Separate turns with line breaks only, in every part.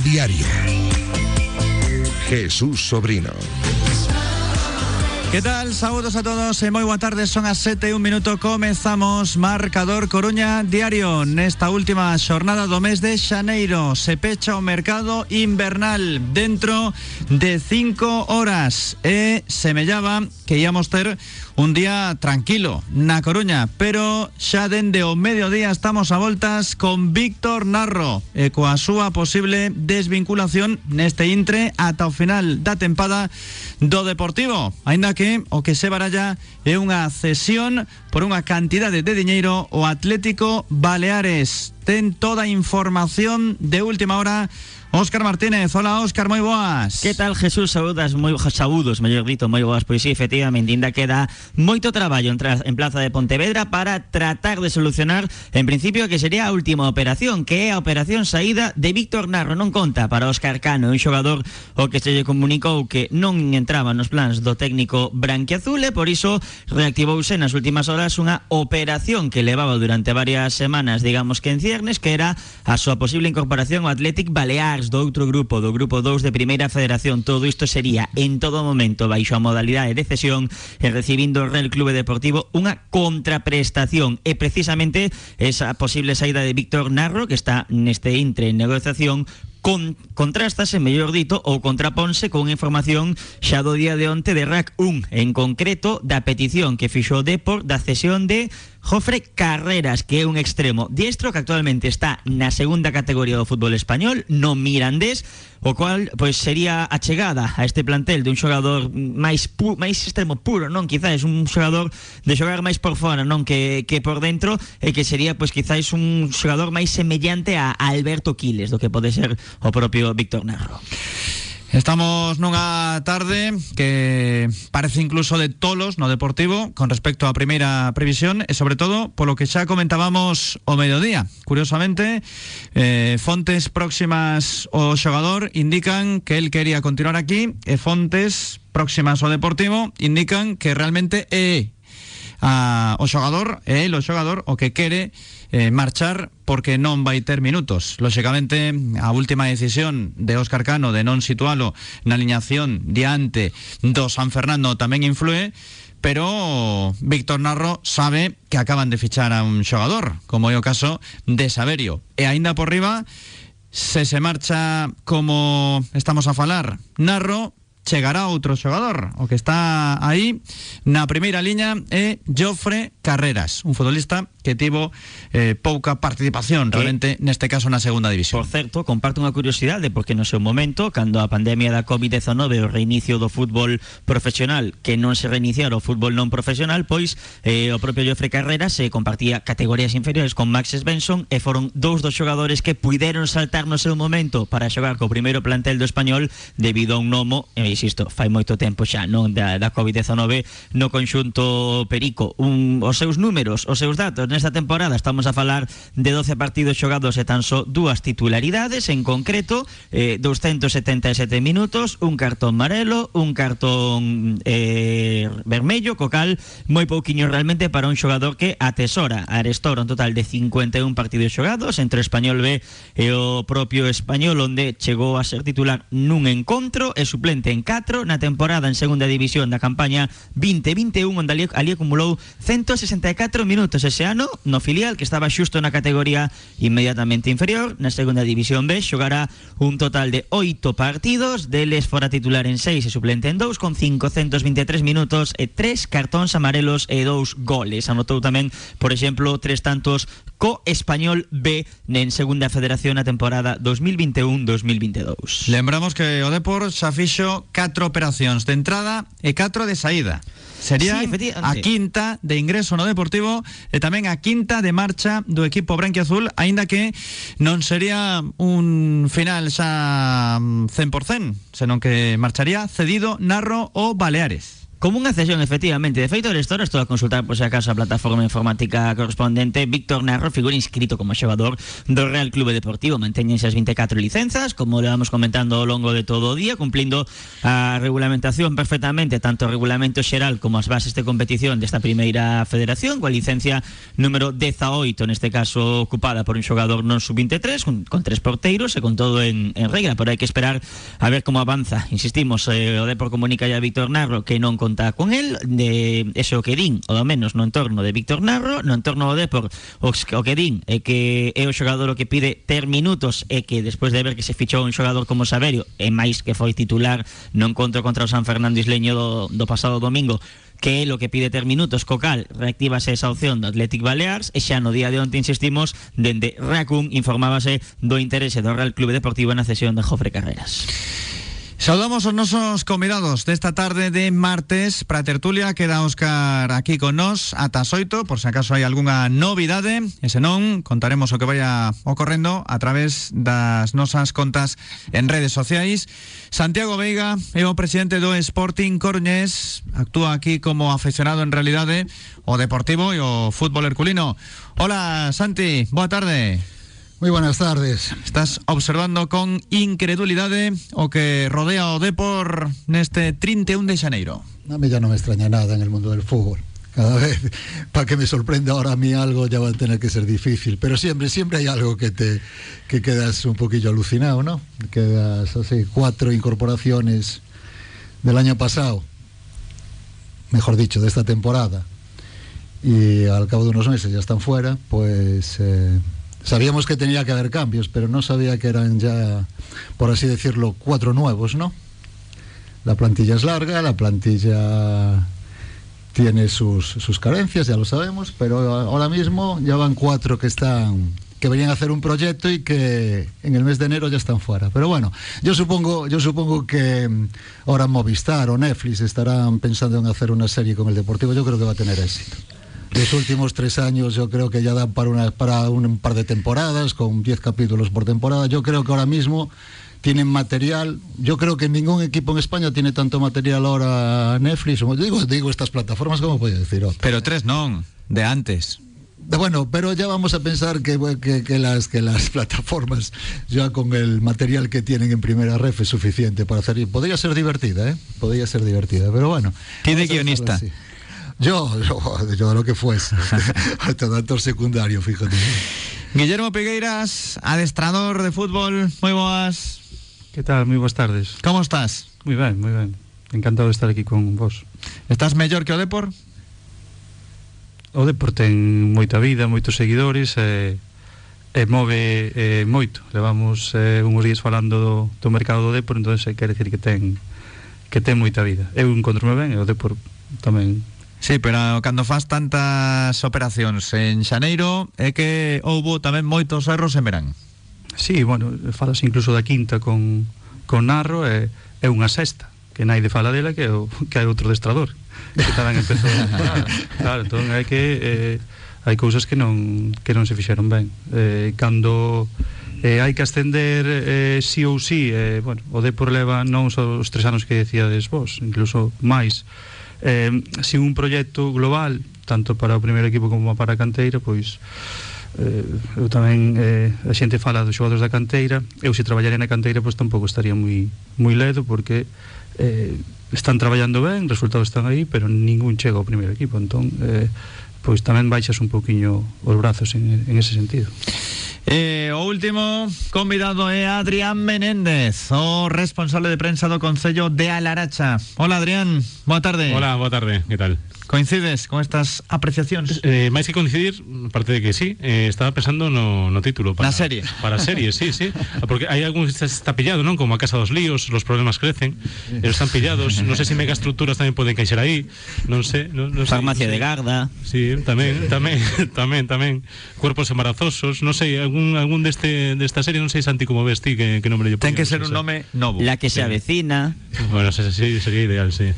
Diario. Jesús Sobrino.
Que tal? Saúdos a todos e moi boa tarde Son as 7 e un minuto Comezamos Marcador Coruña Diario Nesta última xornada do mes de Xaneiro Se pecha o mercado invernal Dentro de 5 horas E semellaba que íamos ter un día tranquilo na Coruña, pero xa dende o mediodía estamos a voltas con Víctor Narro e coa súa posible desvinculación neste intre ata o final da tempada do Deportivo, aínda que o que se baralla é unha cesión por unha cantidade de diñeiro o Atlético Baleares. Ten toda a información de última hora Óscar Martínez, hola Óscar, moi boas
Que tal Jesús, saúdas, moi saúdos, mellor dito, moi boas Pois sí, efectivamente, ainda queda moito traballo en, en Plaza de Pontevedra Para tratar de solucionar, en principio, que sería a última operación Que é operación saída de Víctor Narro. Non conta para Óscar Cano, un xogador o que se lle comunicou que non entraba nos plans do técnico branquiazul E por iso reactivouse nas últimas horas unha operación que levaba durante varias semanas, digamos que en ciernes Que era a súa posible incorporación ao Athletic Balear do grupo, do grupo 2 de Primeira Federación. Todo isto sería en todo momento baixo a modalidade de cesión e recibindo o Real Clube Deportivo unha contraprestación e precisamente esa posible saída de Víctor Narro que está neste intre en negociación con, contrastase, mellor dito, ou contraponse con información xa do día de onte de RAC 1, en concreto da petición que fixo o Depor da cesión de Jofre Carreras, que é un extremo diestro que actualmente está na segunda categoría do fútbol español, no Mirandés, o cual pois sería a a este plantel de un xogador máis pu máis extremo puro, non? Quizás un xogador de xogar máis por fora, non que, que por dentro, e que sería pois quizás un xogador máis semellante a Alberto Quiles, do que pode ser o propio Víctor Narro.
Estamos nunha tarde que parece incluso de tolos no Deportivo con respecto á primeira previsión e sobre todo polo que xa comentábamos o mediodía. Curiosamente, eh, fontes próximas ao xogador indican que el quería continuar aquí e fontes próximas ao Deportivo indican que realmente a, o xogador, é el o xogador o que quere eh, marchar porque non vai ter minutos. Lóxicamente, a última decisión de Óscar Cano de non situalo na aliñación diante do San Fernando tamén influe, pero Víctor Narro sabe que acaban de fichar a un xogador, como é caso de Saberio. E aínda por riba, se se marcha como estamos a falar, Narro chegará outro xogador. O que está aí na primeira liña é Jofre Carreras, un futbolista que tivo eh, pouca participación realmente que, neste caso na segunda división.
Por certo, comparto unha curiosidade porque no seu momento, cando a pandemia da COVID-19 o reinicio do fútbol profesional que non se reiniciara o fútbol non profesional, pois eh, o propio Jofre Carreras se eh, compartía categorías inferiores con Max Svensson e foron dous dos xogadores que puideron saltar no seu momento para xogar co primeiro plantel do español debido a un nomo, e insisto, fai moito tempo xa, non da, da COVID-19 no conxunto Perico. Un, os seus números, os seus datos nesta temporada estamos a falar de 12 partidos xogados e tan só dúas titularidades, en concreto eh, 277 minutos, un cartón marelo, un cartón eh, vermello, co cal moi realmente para un xogador que atesora Arestora un total de 51 partidos xogados entre Español B e o propio Español onde chegou a ser titular nun encontro e suplente en 4 na temporada en segunda división da campaña 2021 onde ali, ali acumulou 164 minutos. Ese ano ano no filial que estaba xusto na categoría inmediatamente inferior. Na segunda división B xogará un total de 8 partidos. Deles fora titular en 6 e suplente en 2 con 523 minutos e 3 cartóns amarelos e 2 goles. Anotou tamén, por exemplo, tres tantos co Español B en segunda federación a temporada 2021-2022
Lembramos que o Depor xa fixo 4 operacións de entrada e 4 de saída. Sería sí, a quinta de ingreso no Deportivo e tamén a quinta de marcha do equipo branquiazul, aínda que non sería un final xa 100%, senón que marcharía cedido Narro o Baleares.
Como unha cesión, efectivamente. De feito, esta hora estou a consultar, por si acaso, a plataforma informática correspondente. Víctor Narro figura inscrito como xogador do Real Clube Deportivo. Mantéñense as 24 licenzas, como le vamos comentando ao longo de todo o día, cumplindo a regulamentación perfectamente, tanto regulamento xeral como as bases de competición desta primeira federación, coa licencia número 18, neste caso ocupada por un xogador non sub-23, con, con tres porteiros e con todo en, en regra, pero hai que esperar a ver como avanza. Insistimos, eh, o Depor comunica ya a Víctor Narro que non con el, de eso que din, o do menos no entorno de Víctor Narro, no entorno do Depor, o, o que din é que que pide ter minutos e que despois de ver que se fichou un xogador como Saverio, e máis que foi titular no encontro contra San Fernando Isleño do, do pasado domingo, que lo que pide ter minutos co cal reactívase esa opción do Athletic Balears e xa no día de onte insistimos dende Racun informábase do interese do Real Clube Deportivo na cesión de Jofre Carreras
Saudamos os nosos convidados desta tarde de martes. Para tertulia Queda Óscar aquí con nos ata xoito Por se acaso hai algunha novidade. E senón contaremos o que vaya ocorrendo A través das nosas contas en redes sociais. Santiago Veiga é presidente do Sporting Coruñés. Actúa aquí como aficionado en realidade O deportivo e o fútbol herculino. Hola Santi, boa tarde
Moi buenas tardes.
Estás observando con incredulidade o que rodea o Depor neste 31 de xaneiro.
A mí ya no me extraña nada en el mundo del fútbol. Cada vez, para que me sorprenda ahora a mí algo, ya va a tener que ser difícil. Pero siempre, siempre hay algo que te que quedas un poquillo alucinado, ¿no? Quedas así, cuatro incorporaciones del año pasado, mejor dicho, de esta temporada, y al cabo de unos meses ya están fuera, pues eh, Sabíamos que tenía que haber cambios, pero no sabía que eran ya, por así decirlo, cuatro nuevos, ¿no? La plantilla es larga, la plantilla tiene sus, sus carencias, ya lo sabemos, pero ahora mismo ya van cuatro que están que venían a hacer un proyecto y que en el mes de enero ya están fuera. Pero bueno, yo supongo, yo supongo que ahora Movistar o Netflix estarán pensando en hacer una serie con el Deportivo. Yo creo que va a tener éxito los últimos tres años yo creo que ya dan para, una, para un par de temporadas, con 10 capítulos por temporada. Yo creo que ahora mismo tienen material. Yo creo que ningún equipo en España tiene tanto material ahora Netflix. Digo, digo estas plataformas, ¿cómo puedo decir? Otro?
Pero tres no, de antes.
Bueno, pero ya vamos a pensar que, que, que, las, que las plataformas, ya con el material que tienen en primera ref, es suficiente para hacer. Podría ser divertida, ¿eh? Podría ser divertida, pero bueno.
Tiene guionista.
Yo, yo, yo lo que fuese. Hasta dator secundario, fíjate.
Guillermo Pegueiras, adestrador de fútbol, moi boas.
Que tal? Moi boas tardes.
Como estás?
Moi ben, moi ben. Encantado de estar aquí con vos.
Estás mellor que o Depor?
O Depor ten moita vida, moitos seguidores e, e move e, moito. Levamos eh, uns días falando do, do mercado do Depor, entón quer decir que ten que ten moita vida. Eu encontro ben e o Depor tamén
Sí, pero cando faz tantas operacións en Xaneiro é que houbo tamén moitos erros en verán.
Sí, bueno, falas incluso da quinta con, con Narro e, é unha sexta que naide fala dela que é o, que hai outro destrador que tamén empezou claro, entón é que eh, hai cousas que non que non se fixeron ben eh, cando eh, hai que ascender eh, sí ou sí eh, bueno, o Depor leva non só os tres anos que decíades vos incluso máis eh, sin un proxecto global tanto para o primeiro equipo como para a canteira pois eh, eu tamén eh, a xente fala dos xogadores da canteira. Eu se traballaría na canteira pois tampouco estaría moi moi ledo porque eh, están traballando ben, resultados están aí pero ningún chega ao primeiro equipo. Entón eh, pois tamén baixas un poquinho os brazos en, en ese sentido
Eh, o último convidado é Adrián Menéndez, o responsable de prensa do Concello de Alaracha. Hola Adrián, boa tarde.
Hola, boa tarde, que tal?
Coincides con estas apreciacións?
Eh, máis que coincidir, parte de que sí, eh, estaba pensando no, no título
para, Na serie.
Para serie, sí, sí. Porque hai algún que está pillado, non? Como a Casa dos Líos, los problemas crecen Eles están pillados, non sei se mega estructuras tamén poden caixer aí. Non sei, non, non
Farmacia
sei,
de Garda.
Sí, tamén, tamén, tamén, tamén. Cuerpos embarazosos, non sei, algún, algún deste, desta serie, non sei Santi como ves ti que, que nombre yo
Ten que ser un nome novo.
La que se avecina.
Bueno, sería ideal, sí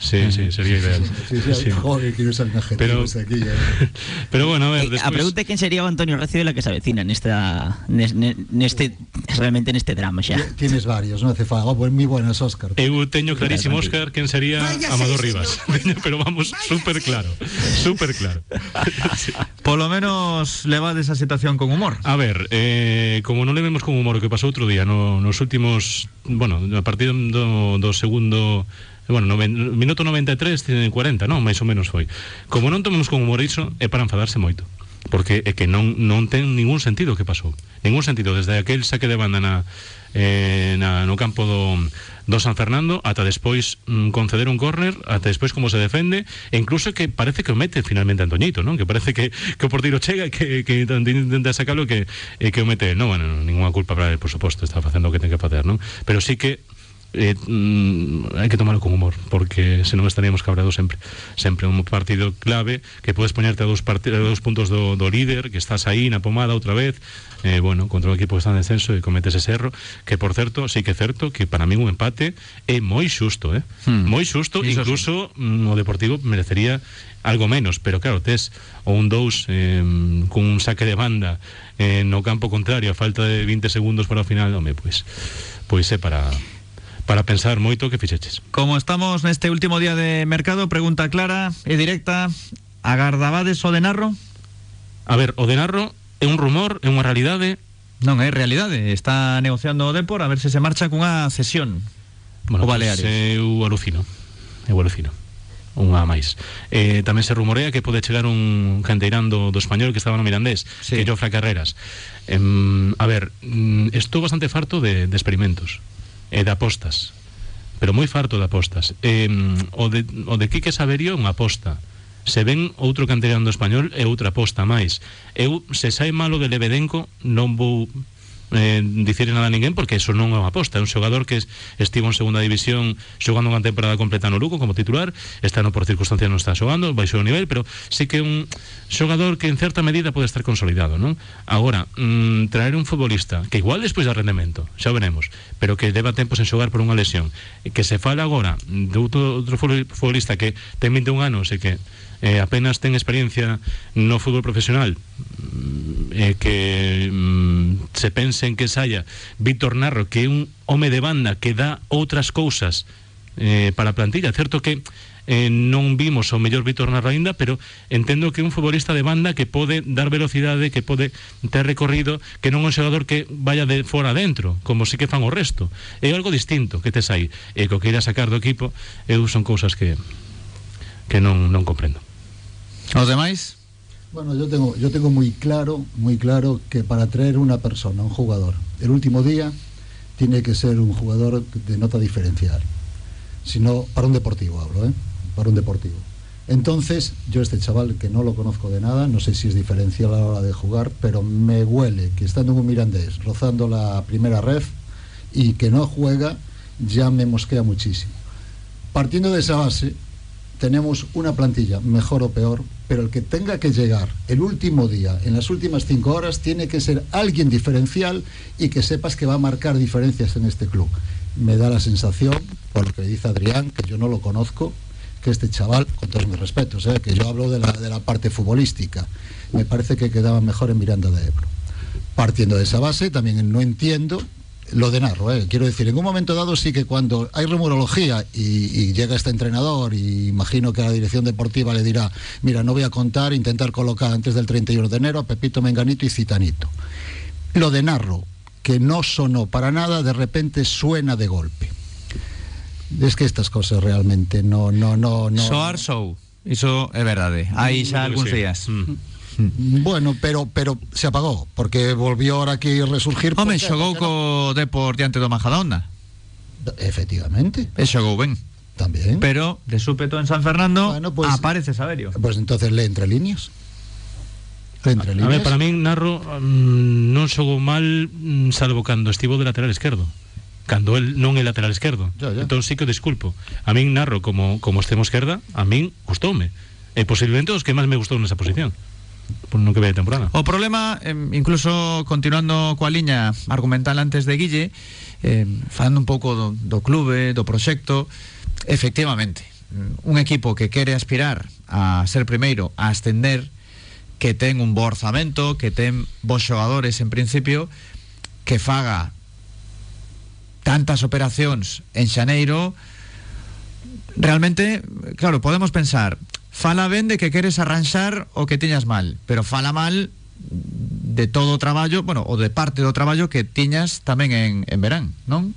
Sí, sí, sería ideal.
Sí, sí,
Sí.
Joder, quiero ser
Pero-
aquí.
Pero bueno, a ver,
Eh,
después...
a pregunta quen sería Antonio Recio de la que se avecina nesta nes- ne- neste realmente neste drama xa.
Tienes varios, no hace falta. Oh, pues muy buenas, Oscar.
Eu teño clarísimo. Óscar, quen sería Amador Rivas. Pero vamos, súper claro. Súper claro.
Por lo menos levades esa situación con humor.
A ver, eh, como non le vemos con humor o que pasou outro día no, nos últimos, bueno, a partir do, do segundo bueno, noven, minuto 93, 40, non? Mais ou menos foi. Como non tomemos con humor iso, é para enfadarse moito. Porque é que non, non ten ningún sentido o que pasou. Ningún sentido. Desde aquel saque de banda na, eh, no campo do, San Fernando ata despois mm, conceder un córner ata despois como se defende e incluso que parece que o mete finalmente Antoñito non? que parece que, que o portiro chega e que, que intenta sacalo e que, e que o mete non, bueno, ninguna culpa para él por suposto está facendo o que ten que facer non? pero sí que eh, mm, hai que tomarlo con humor porque senón estaríamos cabreados sempre sempre un partido clave que podes poñerte a dos, a dos puntos do, do líder que estás aí na pomada outra vez eh, bueno, contra un equipo que está en descenso e cometes ese erro que por certo, sí que é certo que para mí un empate é moi xusto eh?
Hmm.
moi xusto,
Iso sí.
incluso mm, o Deportivo merecería algo menos, pero claro, tes o un 2 eh, con un saque de banda eh, no campo contrario a falta de 20 segundos para o final, home, pois pois é para para pensar moito que fixeches.
Como estamos neste último día de mercado, pregunta clara e directa, agardabades o de Narro?
A ver, o de Narro é un rumor, é unha realidade,
Non é realidade, está negociando o Depor a ver se se marcha cunha cesión.
Bueno,
O Baleares.
Pues, eu alucino. Eu alucino. Unha máis. Eh, tamén se rumorea que pode chegar un canteirán do, do español que estaba no Mirandés,
Sí.
que Jofra Carreras. Em, a ver, mm, estou bastante farto de, de experimentos e de apostas. Pero moi farto de apostas. Eh, o, de, o de Quique Saberio é unha aposta. Se ven outro canterano do español é outra aposta máis. Eu se sai malo de Lebedenco non vou eh, dicir nada a ninguén porque eso non é unha aposta un xogador que es, estivo en segunda división xogando unha temporada completa no Lugo como titular este ano por circunstancias non está xogando baixou o nivel pero sí que un xogador que en certa medida pode estar consolidado non? agora, mm, traer un futbolista que igual despois da rendemento xa veremos pero que leva tempo sen xogar por unha lesión e que se fala agora de outro, futbolista que ten 21 anos e que eh, apenas ten experiencia no fútbol profesional mm, eh, que mm, se pensen que saia Víctor Narro que é un home de banda que dá outras cousas eh, para a plantilla. Certo que eh, non vimos o mellor Víctor Narro aínda pero entendo que un futbolista de banda que pode dar velocidade que pode ter recorrido que non é un xogador que vaya de fora adentro como si que fan o resto. É algo distinto que tes aí. E co que irá sacar do equipo eu son cousas que que non comprendo
Os demais?
Bueno, yo tengo, yo tengo muy claro, muy claro que para traer una persona, un jugador, el último día tiene que ser un jugador de nota diferencial. Si no, para un deportivo hablo, ¿eh? Para un deportivo. Entonces, yo este chaval que no lo conozco de nada, no sé si es diferencial a la hora de jugar, pero me huele que estando en un Mirandés, rozando la primera red y que no juega, ya me mosquea muchísimo. Partiendo de esa base, tenemos una plantilla, mejor o peor, pero el que tenga que llegar el último día, en las últimas cinco horas, tiene que ser alguien diferencial y que sepas que va a marcar diferencias en este club. Me da la sensación, por lo que dice Adrián, que yo no lo conozco, que este chaval, con todos mis respetos, ¿eh? que yo hablo de la, de la parte futbolística, me parece que quedaba mejor en Miranda de Ebro. Partiendo de esa base, también no entiendo lo de Narro, ¿eh? quiero decir, en un momento dado sí que cuando hay rumorología y, y llega este entrenador y imagino que la dirección deportiva le dirá, mira, no voy a contar, intentar colocar antes del 31 de enero a Pepito Menganito y Citanito. Lo de Narro, que no sonó para nada, de repente suena de golpe. Es que estas cosas realmente no, no, no, no.
Soar show. Verdade. Hai xa
Creo que
algúns
sí.
días.
Mm.
Bueno, pero pero se apagó porque volvió ahora aquí a resurgir.
Home,
porque-
xogou co Depor diante do Majadahonda.
Efectivamente,
E xogou ben.
también.
Pero, de súpeto en San Fernando,
Bueno, pues-
aparece Saverio.
Pues entonces lee entre líneas. Lee entre
A
líneas.
ver, para min Narro mm, non xogou mal mm, salvo cando estivo de lateral esquerdo cando el non é lateral esquerdo
Ya, ya.
entón sí que o disculpo a min Narro como, como extremo esquerda a min gustoume e posiblemente os que máis me gustou nesa posición por non que ve de temporada.
O problema, eh, incluso continuando coa liña argumental antes de Guille, eh, falando un pouco do, do clube, do proxecto, efectivamente, mm, un equipo que quere aspirar a ser primeiro, a ascender, que ten un bo orzamento, que ten bons xogadores en principio, que faga tantas operacións en xaneiro, realmente, claro, podemos pensar, Fala ben de que queres arranxar o que tiñas mal, pero fala mal de todo o traballo, bueno, o de parte do traballo que tiñas tamén en, en verán, non?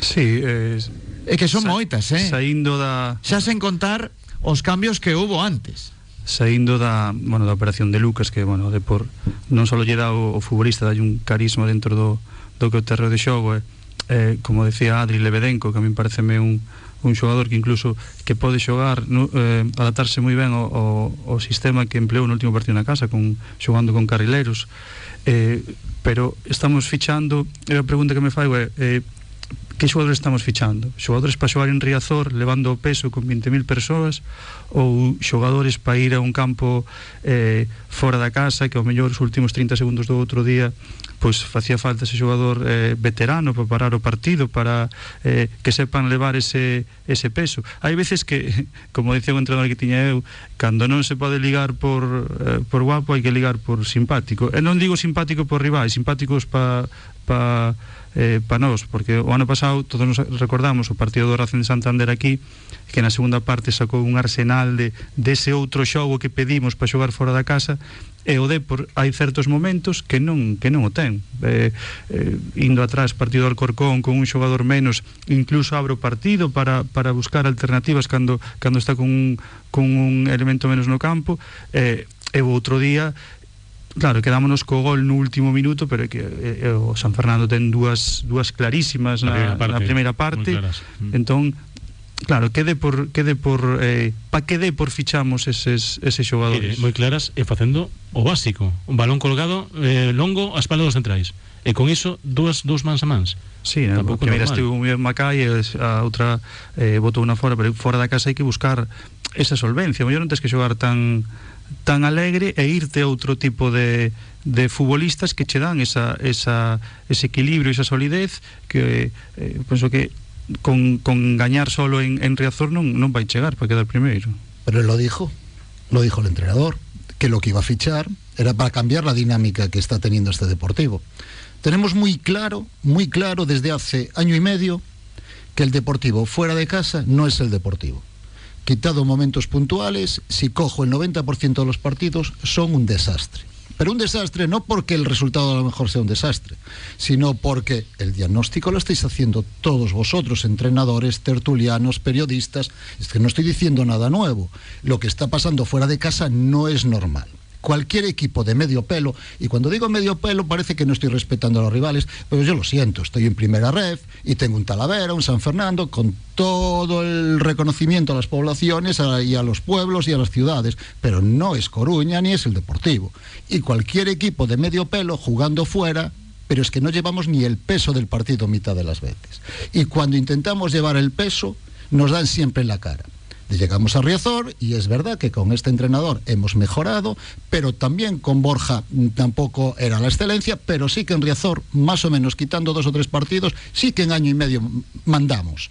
Sí, eh,
é que son
sa,
moitas, eh?
Saindo da...
Xa sen contar os cambios que hubo antes
saindo da, bueno, da operación de Lucas que, bueno, de por, non só lle dá o, o futbolista, dai un carisma dentro do, do que o terreo de xogo eh, eh, como decía Adri Lebedenko que a mí pareceme un, un xogador que incluso que pode xogar eh, adaptarse moi ben ao sistema que empleou no último partido na casa con, xogando con carrileros eh, pero estamos fichando e a pregunta que me fai é eh, que xogadores estamos fichando? Xogadores para xogar en Riazor levando o peso con 20.000 persoas ou xogadores para ir a un campo eh, fora da casa que ao mellor os últimos 30 segundos do outro día pois facía falta ese xogador eh, veterano para parar o partido para eh, que sepan levar ese, ese peso hai veces que, como dicía o entrenador que tiña eu cando non se pode ligar por, eh, por guapo hai que ligar por simpático e non digo simpático por rivais simpáticos para pa, pa eh, para nós, porque o ano pasado todos nos recordamos o partido do Racing de Santander aquí, que na segunda parte sacou un arsenal de dese outro xogo que pedimos para xogar fora da casa, e o Depor hai certos momentos que non que non o ten. Eh, eh, indo atrás partido Alcorcón con un xogador menos, incluso abre o partido para, para buscar alternativas cando cando está con un, con un elemento menos no campo, eh, e o outro día Claro, quedámonos co gol no último minuto, pero que eh, o San Fernando ten dúas dúas clarísimas na,
Na primeira parte. Mm.
Entón, claro, quede por quede por eh, pa quede por fichamos eses
Mire,
xogadores.
moi claras e facendo o básico un balón colgado eh, longo a espalda dos centrais e con iso dúas dous mans a mans
Sí, a primeira estivo moi ben Macai e a outra eh, botou unha fora, pero fora da casa hai que buscar esa solvencia. O mellor non que xogar tan tan alegre e irte a outro tipo de, de futbolistas que che dan esa, esa, ese equilibrio, esa solidez que eh, penso que con, con solo en, en Riazor non, non vai chegar para quedar primeiro.
Pero él lo dijo, lo dijo el entrenador, que lo que iba a fichar era para cambiar la dinámica que está teniendo este deportivo. Tenemos muy claro, muy claro desde hace año y medio que el deportivo fuera de casa no es el deportivo. Quitado momentos puntuales, si cojo el 90% de los partidos, son un desastre. Pero un desastre no porque el resultado a lo mejor sea un desastre, sino porque el diagnóstico lo estáis haciendo todos vosotros, entrenadores, tertulianos, periodistas. Es que no estoy diciendo nada nuevo. Lo que está pasando fuera de casa no es normal. Cualquier equipo de medio pelo, y cuando digo medio pelo parece que no estoy respetando a los rivales, pero yo lo siento, estoy en primera red y tengo un Talavera, un San Fernando, con todo el reconocimiento a las poblaciones a- y a los pueblos y a las ciudades, pero no es Coruña ni es el Deportivo. Y cualquier equipo de medio pelo jugando fuera pero es que no llevamos ni el peso del partido mitad de las veces. Y cuando intentamos llevar el peso, nos dan siempre en la cara. Llegamos a Riazor y es verdad que con este entrenador hemos mejorado, pero también con Borja mm, tampoco era la excelencia, pero sí que en Riazor, más o menos quitando dos o tres partidos, sí que en año y medio mandamos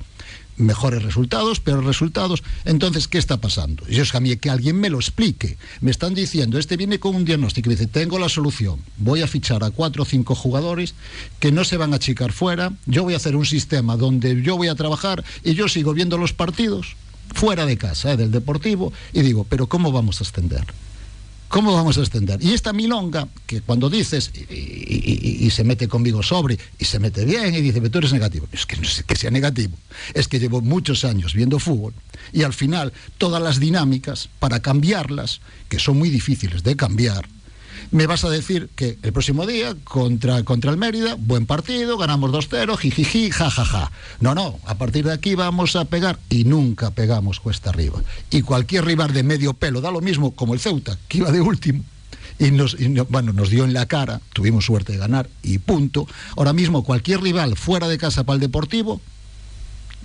mejores resultados, peores resultados. Entonces, ¿qué está pasando? Yo es que a mí que alguien me lo explique. Me están diciendo, este viene con un diagnóstico y dice, tengo la solución. Voy a fichar a cuatro o cinco jugadores que no se van a achicar fuera. Yo voy a hacer un sistema donde yo voy a trabajar y yo sigo viendo los partidos fuera de casa, ¿eh? del deportivo, y digo, pero ¿cómo vamos a extender? ¿Cómo vamos a extender? Y esta milonga, que cuando dices, y, se mete conmigo sobre, y se mete bien, y dice, pero tú eres negativo. Es que no es que sea negativo, es que llevo muchos años viendo fútbol, y al final todas las dinámicas, para cambiarlas, que son muy difíciles de cambiar, me vas a decir que el próximo día contra, contra el Mérida, buen partido, ganamos 2-0, jijiji, jajaja. No, no, a partir de aquí vamos a pegar y nunca pegamos cuesta arriba. Y cualquier rival de medio pelo da lo mismo como el Ceuta, que iba de último. Y nos, bueno, nos dio en la cara, tuvimos suerte de ganar y punto. Ahora mismo cualquier rival fuera de casa para el Deportivo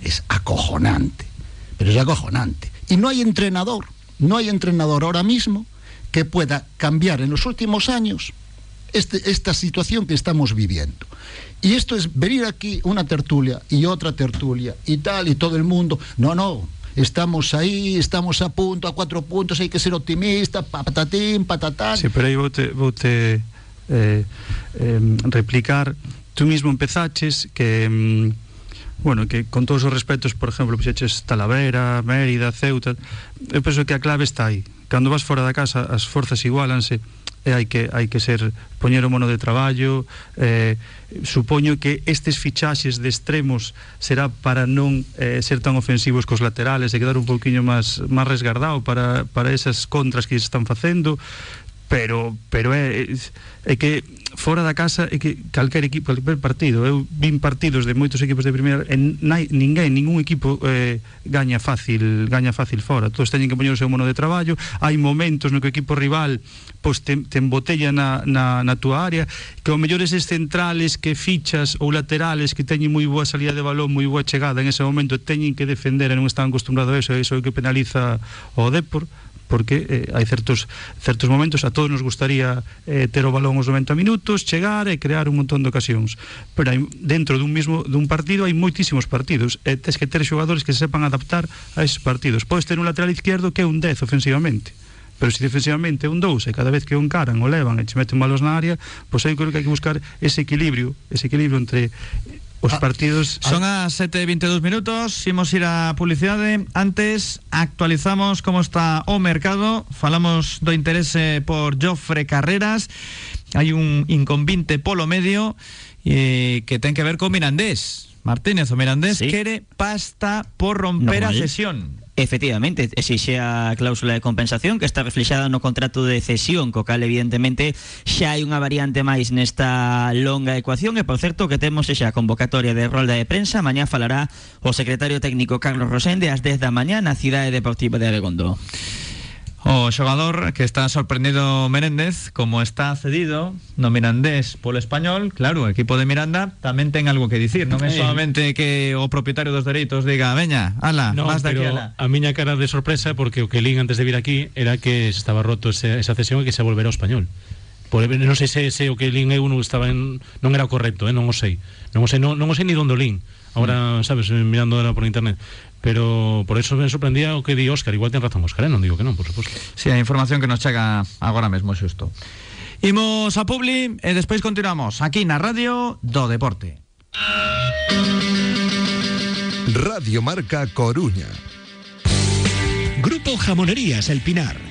es acojonante, pero es acojonante. Y no hay entrenador, no hay entrenador ahora mismo que pueda cambiar en los últimos años este- esta situación que estamos viviendo. Y esto es venir aquí una tertulia y otra tertulia y tal y todo el mundo. No, no. estamos aí, estamos a punto, a cuatro puntos, hai que ser optimista, patatín, patatán.
Sí, pero aí voute, voute eh, eh, replicar tú mismo empezaches que mm, bueno, que con todos os respetos, por exemplo, fixeches Talavera, Mérida, Ceuta, eu penso que a clave está aí. cando vas fora da casa as forzas igualanse e hai que hai que ser poñer o mono de traballo eh, supoño que estes fichaxes de extremos será para non eh, ser tan ofensivos cos laterales e quedar un pouquiño máis máis resgardado para, para esas contras que están facendo pero pero é, é que fora da casa é que calquer equipo, calquer partido, eu vin partidos de moitos equipos de primeira e nai, ninguén, ningún equipo eh, gaña fácil, gaña fácil fora. Todos teñen que poñer o seu mono de traballo, hai momentos no que o equipo rival pois te, te embotella na, na, na tua área, que ao mellor eses centrales que fichas ou laterales que teñen moi boa salida de balón, moi boa chegada en ese momento teñen que defender e non están acostumbrados a eso, e iso é o que penaliza o Depor, porque eh, hai certos momentos a todos nos gustaría eh, ter o balón os 90 minutos, chegar e crear un montón de ocasións. Pero hai, dentro dun mismo dun partido hai moitísimos partidos e tes que ter xogadores que se sepan adaptar a esos partidos. Podes ter un lateral izquierdo que é un 10 ofensivamente pero se defensivamente un 2 e cada vez que o encaran o levan e che meten malos na área, pois aí creo que hai que buscar ese equilibrio, ese equilibrio entre os
Ah,
partidos
Son as 7.22 minutos Imos ir a publicidade. Antes actualizamos como está o mercado. Falamos do interese por Jofre Carreras. Hai un inconvinte polo medio eh, Que ten que ver con Mirandés. Martínez o Mirandés
Sí.
quere pasta por romper a sesión
Efectivamente, exixe a cláusula de compensación que está reflexada no contrato de cesión, co cal evidentemente xa hai unha variante máis nesta longa ecuación e por certo que temos xa convocatoria de rolda de prensa, mañá falará o secretario técnico Carlos Rosende ás 10 da mañá na Cidade Deportiva de Abegondo.
O xogador que está sorprendido Menéndez Como está cedido no Mirandés polo español Claro, o equipo de Miranda tamén ten algo que dicir Non é
Eh.
solamente que o propietario dos dereitos diga Veña, ala,
No,
vas de aquí
pero
ala
a miña cara de sorpresa porque o que lín antes de vir aquí era que se estaba roto ese, esa cesión e que se volverá ao español. Por, non sei se, se o que lín eu non estaba en, non era o correcto, eh, non o sei. Non o sei, non, non o sei ni donde o lín. Ahora, sabes, eh, mirando ahora por internet. Pero por eso me sorprendía o que di Óscar. Igual ten razón Óscar, eh? non digo que non, por suposto.
Sí, a información que nos chega agora mesmo xusto Imos a Publi e despois continuamos Aquí na radio do Deporte
Radio Marca Coruña.
Grupo Jamonerías El Pinar.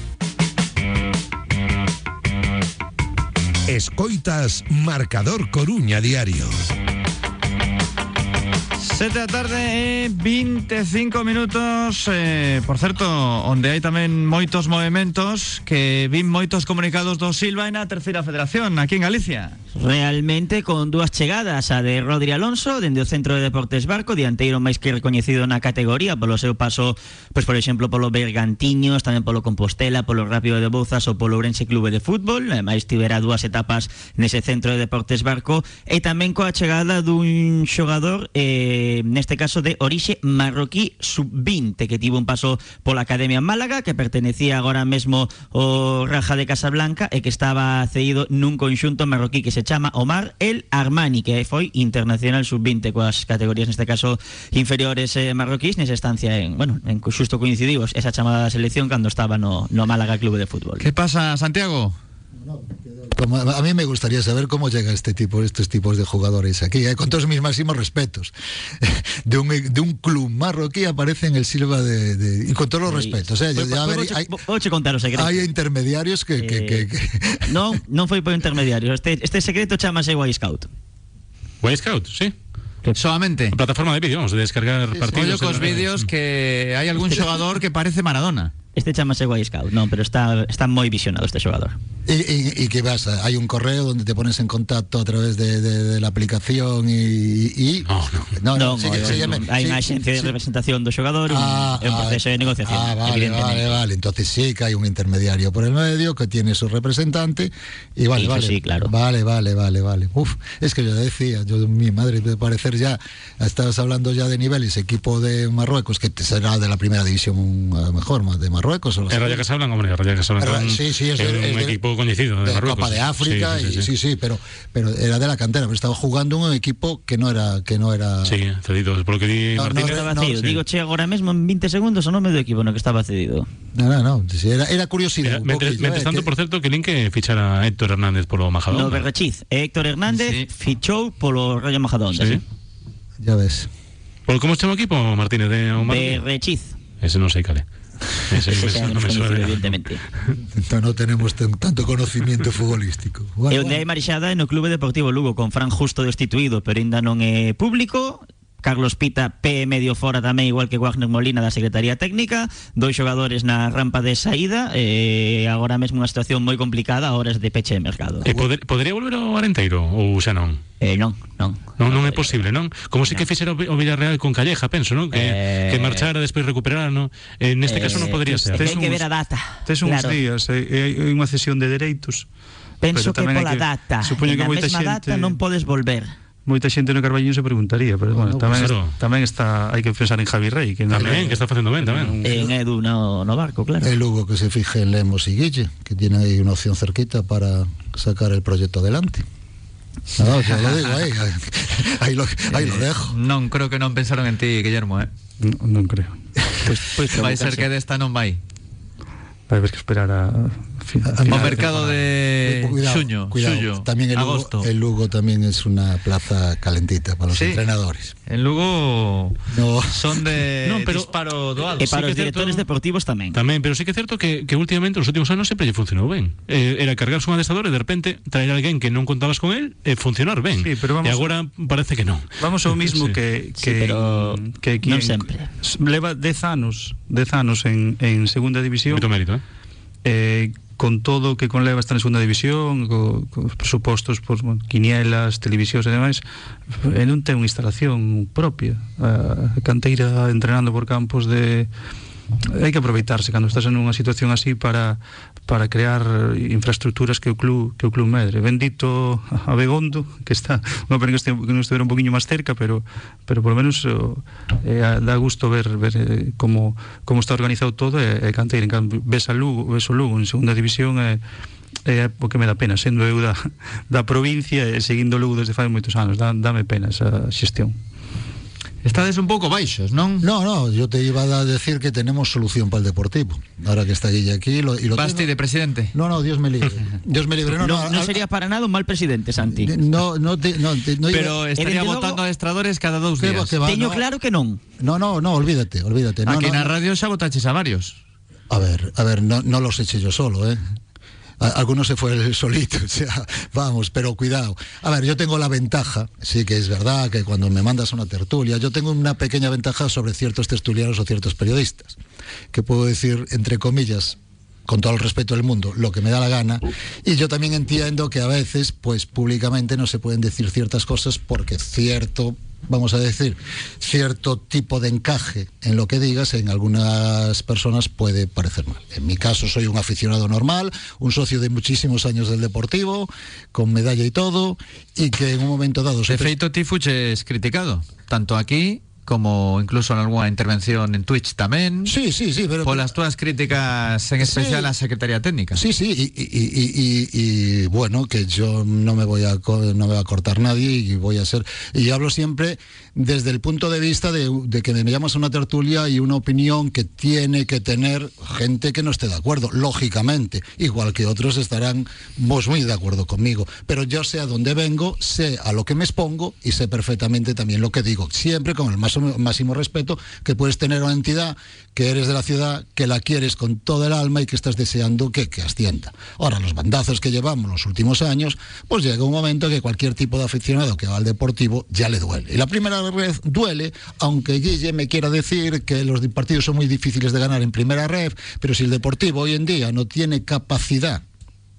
Escoitas Marcador Coruña Diario.
7 da tarde e 25 minutos. Eh, Por certo, onde hai tamén moitos movimentos Que vin moitos comunicados do Silva na terceira federación Aquí en Galicia.
Realmente con dúas chegadas A de Rodri Alonso, dende o Centro de Deportes Barco Dianteiro máis que recoñecido na categoría Polo seu paso, pois por exemplo Polo Bergantiños, tamén polo Compostela Polo Rápido de Bouzas ou polo Ourense Clube de Fútbol Ademais tivera dúas etapas nese Centro de Deportes Barco E tamén coa chegada dun xogador eh, neste caso de orixe marroquí sub-20 que tivo un paso pola Academia en Málaga que pertenecía agora mesmo o Raja de Casablanca e que estaba cedido nun conxunto marroquí que se chama Omar El Armani que foi internacional sub-20 coas categorías neste caso inferiores eh, marroquís nesa estancia en, bueno, en xusto coincidimos esa chamada selección cando estaba no, no Málaga Clube de Fútbol
Que pasa, Santiago?
Como- a mí me gustaría saber cómo llega este tipo, estos tipos de jugadores aquí, eh, con todos mis máximos respetos. De un, de un club marroquí aparece en el Silva de, de- y con todos los respetos. Eh,
Pues,
ya
pues,
ver- hay,
vouche contar o secreto
hay intermediarios que, que- que- que-
Non, non foi por intermediarios Este, este secreto chamase White Scout
Way Scout, sí.
Solamente
plataforma de vídeo, vamos, de descargar
Sí, sí.
partidos.
Ollo cos vídeos que hai algún xogador que parece Maradona
Este chamase White Scout Non, pero está, está moi visionado este xogador
y, y- y que vas, hay un correo donde te pones en contacto a través de, de- de la aplicación y... y-
No, no.
no, no,
Non,
sí,
hai unha axencia de representación do xogador e un,
Ah,
é un
ah,
proceso de negociación
Ah, vale,
evidentemente
vale, vale. Entonces sí que hay un intermediario por el medio que tiene su representante y vale,
Eso
vale.
sí, claro.
Vale, vale, vale, vale. Uf, es que yo decía, yo mi madre de parecer ya estabas hablando ya de niveles, equipo de Marruecos que será de la primera división a lo mejor más de Marruecos o la
En Raya Casablanca, hombre, Raya Casablanca
sí, sí, es de-
un
de-
equipo coñecido de,
de
Marruecos.
Copa de África
Sí, sí,
y sí, sí, pero pero era de la cantera, pero estaba jugando un equipo que no era que no era
Sí, cedido, por lo que di
No, no,
Martínez.
Estaba
no,
cedido.
sí.
Digo, che, agora mesmo en 20 segundos o nome do equipo no que estaba cedido.
No, no, no, era, era curiosidad.
Era,
poquillo,
mentres
eh,
tanto,
que-
por certo, que nin que fichara a Héctor Hernández polo Majadón.
No Berrechiz. E Héctor Hernández
Sí.
fichou polo Rayo Majadahonda,
Sí.
Ya ves.
Por como se chama o equipo, Martínez de Omar?
Berrechiz.
Ese non sei cale. Ese
xa
non me suena.
evidentemente.
Entonces no tenemos tan- tanto conocimiento futbolístico. Bueno,
E onde hai
bueno.
marixada é no Clube Deportivo Lugo con Fran Justo destituído, pero ainda non é público. Carlos Pita P medio fora tamén igual que Wagner Molina da Secretaría Técnica dois xogadores na rampa de saída e agora mesmo unha situación moi complicada a horas de peche de mercado
E poder, podería volver ao Arenteiro ou xa non?
eh, non, non
Non, non é posible, non? Como se que fixera o Vi- o Villarreal con Calleja, penso, non? Que,
Eh,
que marchara despois recuperara, non? Eh, neste caso non podría
tes-
ser.
Hai que ver a data
Tes uns
claro.
días, e e hai hai unha cesión de dereitos.
Penso que pola data
Supoño que moita xente
data non podes volver
moita xente no Carballiño se preguntaría, pero bueno,
Bueno,
tamén,
pues
es-
claro.
tamén está hai que pensar en Javi Rey, que
Tamén, que está facendo ben tamén.
En Edu no, no barco, claro
El Lugo que se fije en Lemos y Guille, que tiene ahí una opción cerquita para sacar el proyecto adelante. No, yo lo digo ahí, ahí, ahí lo, ahí lo dejo.
Non, creo que non pensaron en ti, Guillermo, eh
non, non creo.
Pois, pois
Vai ser que desta non vai
Vai haber que esperar a, fin,
A-
O
final de
mercado de
Cuidado,
xuño,
cuidado. También el Lugo,
agosto
el Lugo también es una plaza calentita para los
Sí.
entrenadores.
En Lugo
No.
son de
Non, pero-
disparo doado
E para
Sí
os
que é
directores deportivos tamén
Tamén, pero sí que é certo que, que últimamente os últimos lle funcionou ben. Eh, era cargarse un adestador e de repente traer a alguén que non contabas con él funcionar ben.
Sí, pero vamos-
agora parece que non.
Vamos ao mismo
Sí.
que
Sí,
que
pero
que
non sempre.
leva 10 anos, 10 anos en en segunda división.
Moito mérito, eh?
eh, con todo o que conleva estar na segunda división, co, presupostos por bueno, quinielas, televisións e demais, e non ten unha instalación propia. A canteira entrenando por campos de hai que aproveitarse cando estás en unha situación así para para crear infraestructuras que o club que o club medre. Bendito a Begondo, que está, no, pero que, este, que non estuvera un poquinho máis cerca, pero pero por lo menos eh, dá gusto ver ver eh, como como está organizado todo e, eh, e canteir en cambio ves a Lugo, ves o Lugo en segunda división e eh, é eh, o que me dá pena, sendo eu da, da provincia e seguindo Lugo desde fai moitos anos, dá, dame pena esa xestión.
Estades un pouco baixos, non?
No, no, yo te iba a decir que tenemos solución para el Deportivo. Ahora que está Guille aquí lo, y lo
Basti de presidente
No, no, Dios me libre. Dios me libre. No, no,
sería para nada un mal presidente, Santi
No, no, te- no, te- no iba-
Pero estaría votando
logo-
adestradores cada dous días
que va,
Teño
no.
claro que non
No, no, no, olvídate, olvídate. No,
Aquí
no,
na
no.
radio xa votaches a varios
A ver, a ver, no, no los eché yo solo, ¿eh? Algunos se fue solito, o sea, vamos, pero cuidado. A ver, yo tengo la ventaja, sí que es verdad que cuando me mandas una tertulia, yo tengo una pequeña ventaja sobre ciertos tertulianos o ciertos periodistas, que puedo decir, entre comillas, con todo el respeto del mundo, lo que me da la gana. Y yo también entiendo que a veces, pues públicamente no se pueden decir ciertas cosas porque cierto vamos a decir, cierto tipo de encaje en lo que digas, en algunas personas puede parecer mal. En mi caso soy un aficionado normal, un socio de muchísimos años del Deportivo, con medalla y todo, y que en un momento dado...
De feito ti fuches criticado, tanto aquí como incluso en alguna intervención en Twitch también.
Sí, sí, sí.
Pero, por las tuas críticas, en especial a la Secretaría Técnica.
Sí, sí, y, bueno, que yo no me, voy a, no me voy a cortar nadie y voy a ser... Y hablo siempre desde el punto de vista de, que me llamas a una tertulia y una opinión que tiene que tener gente que no esté de acuerdo, lógicamente, igual que otros estarán vos muy de acuerdo conmigo, pero yo sé a dónde vengo, sé a lo que me expongo y sé perfectamente también lo que digo, siempre con el máximo respeto que puedes tener una entidad que eres de la ciudad, que la quieres con todo el alma y que estás deseando que, que ascienda. Ahora, los bandazos que llevamos los últimos años, pues llega un momento que cualquier tipo de aficionado que va al deportivo ya le duele. Y la primera red duele, aunque Guille me quiera decir que los partidos son muy difíciles de ganar en primera red, pero si el Deportivo hoy en día no tiene capacidad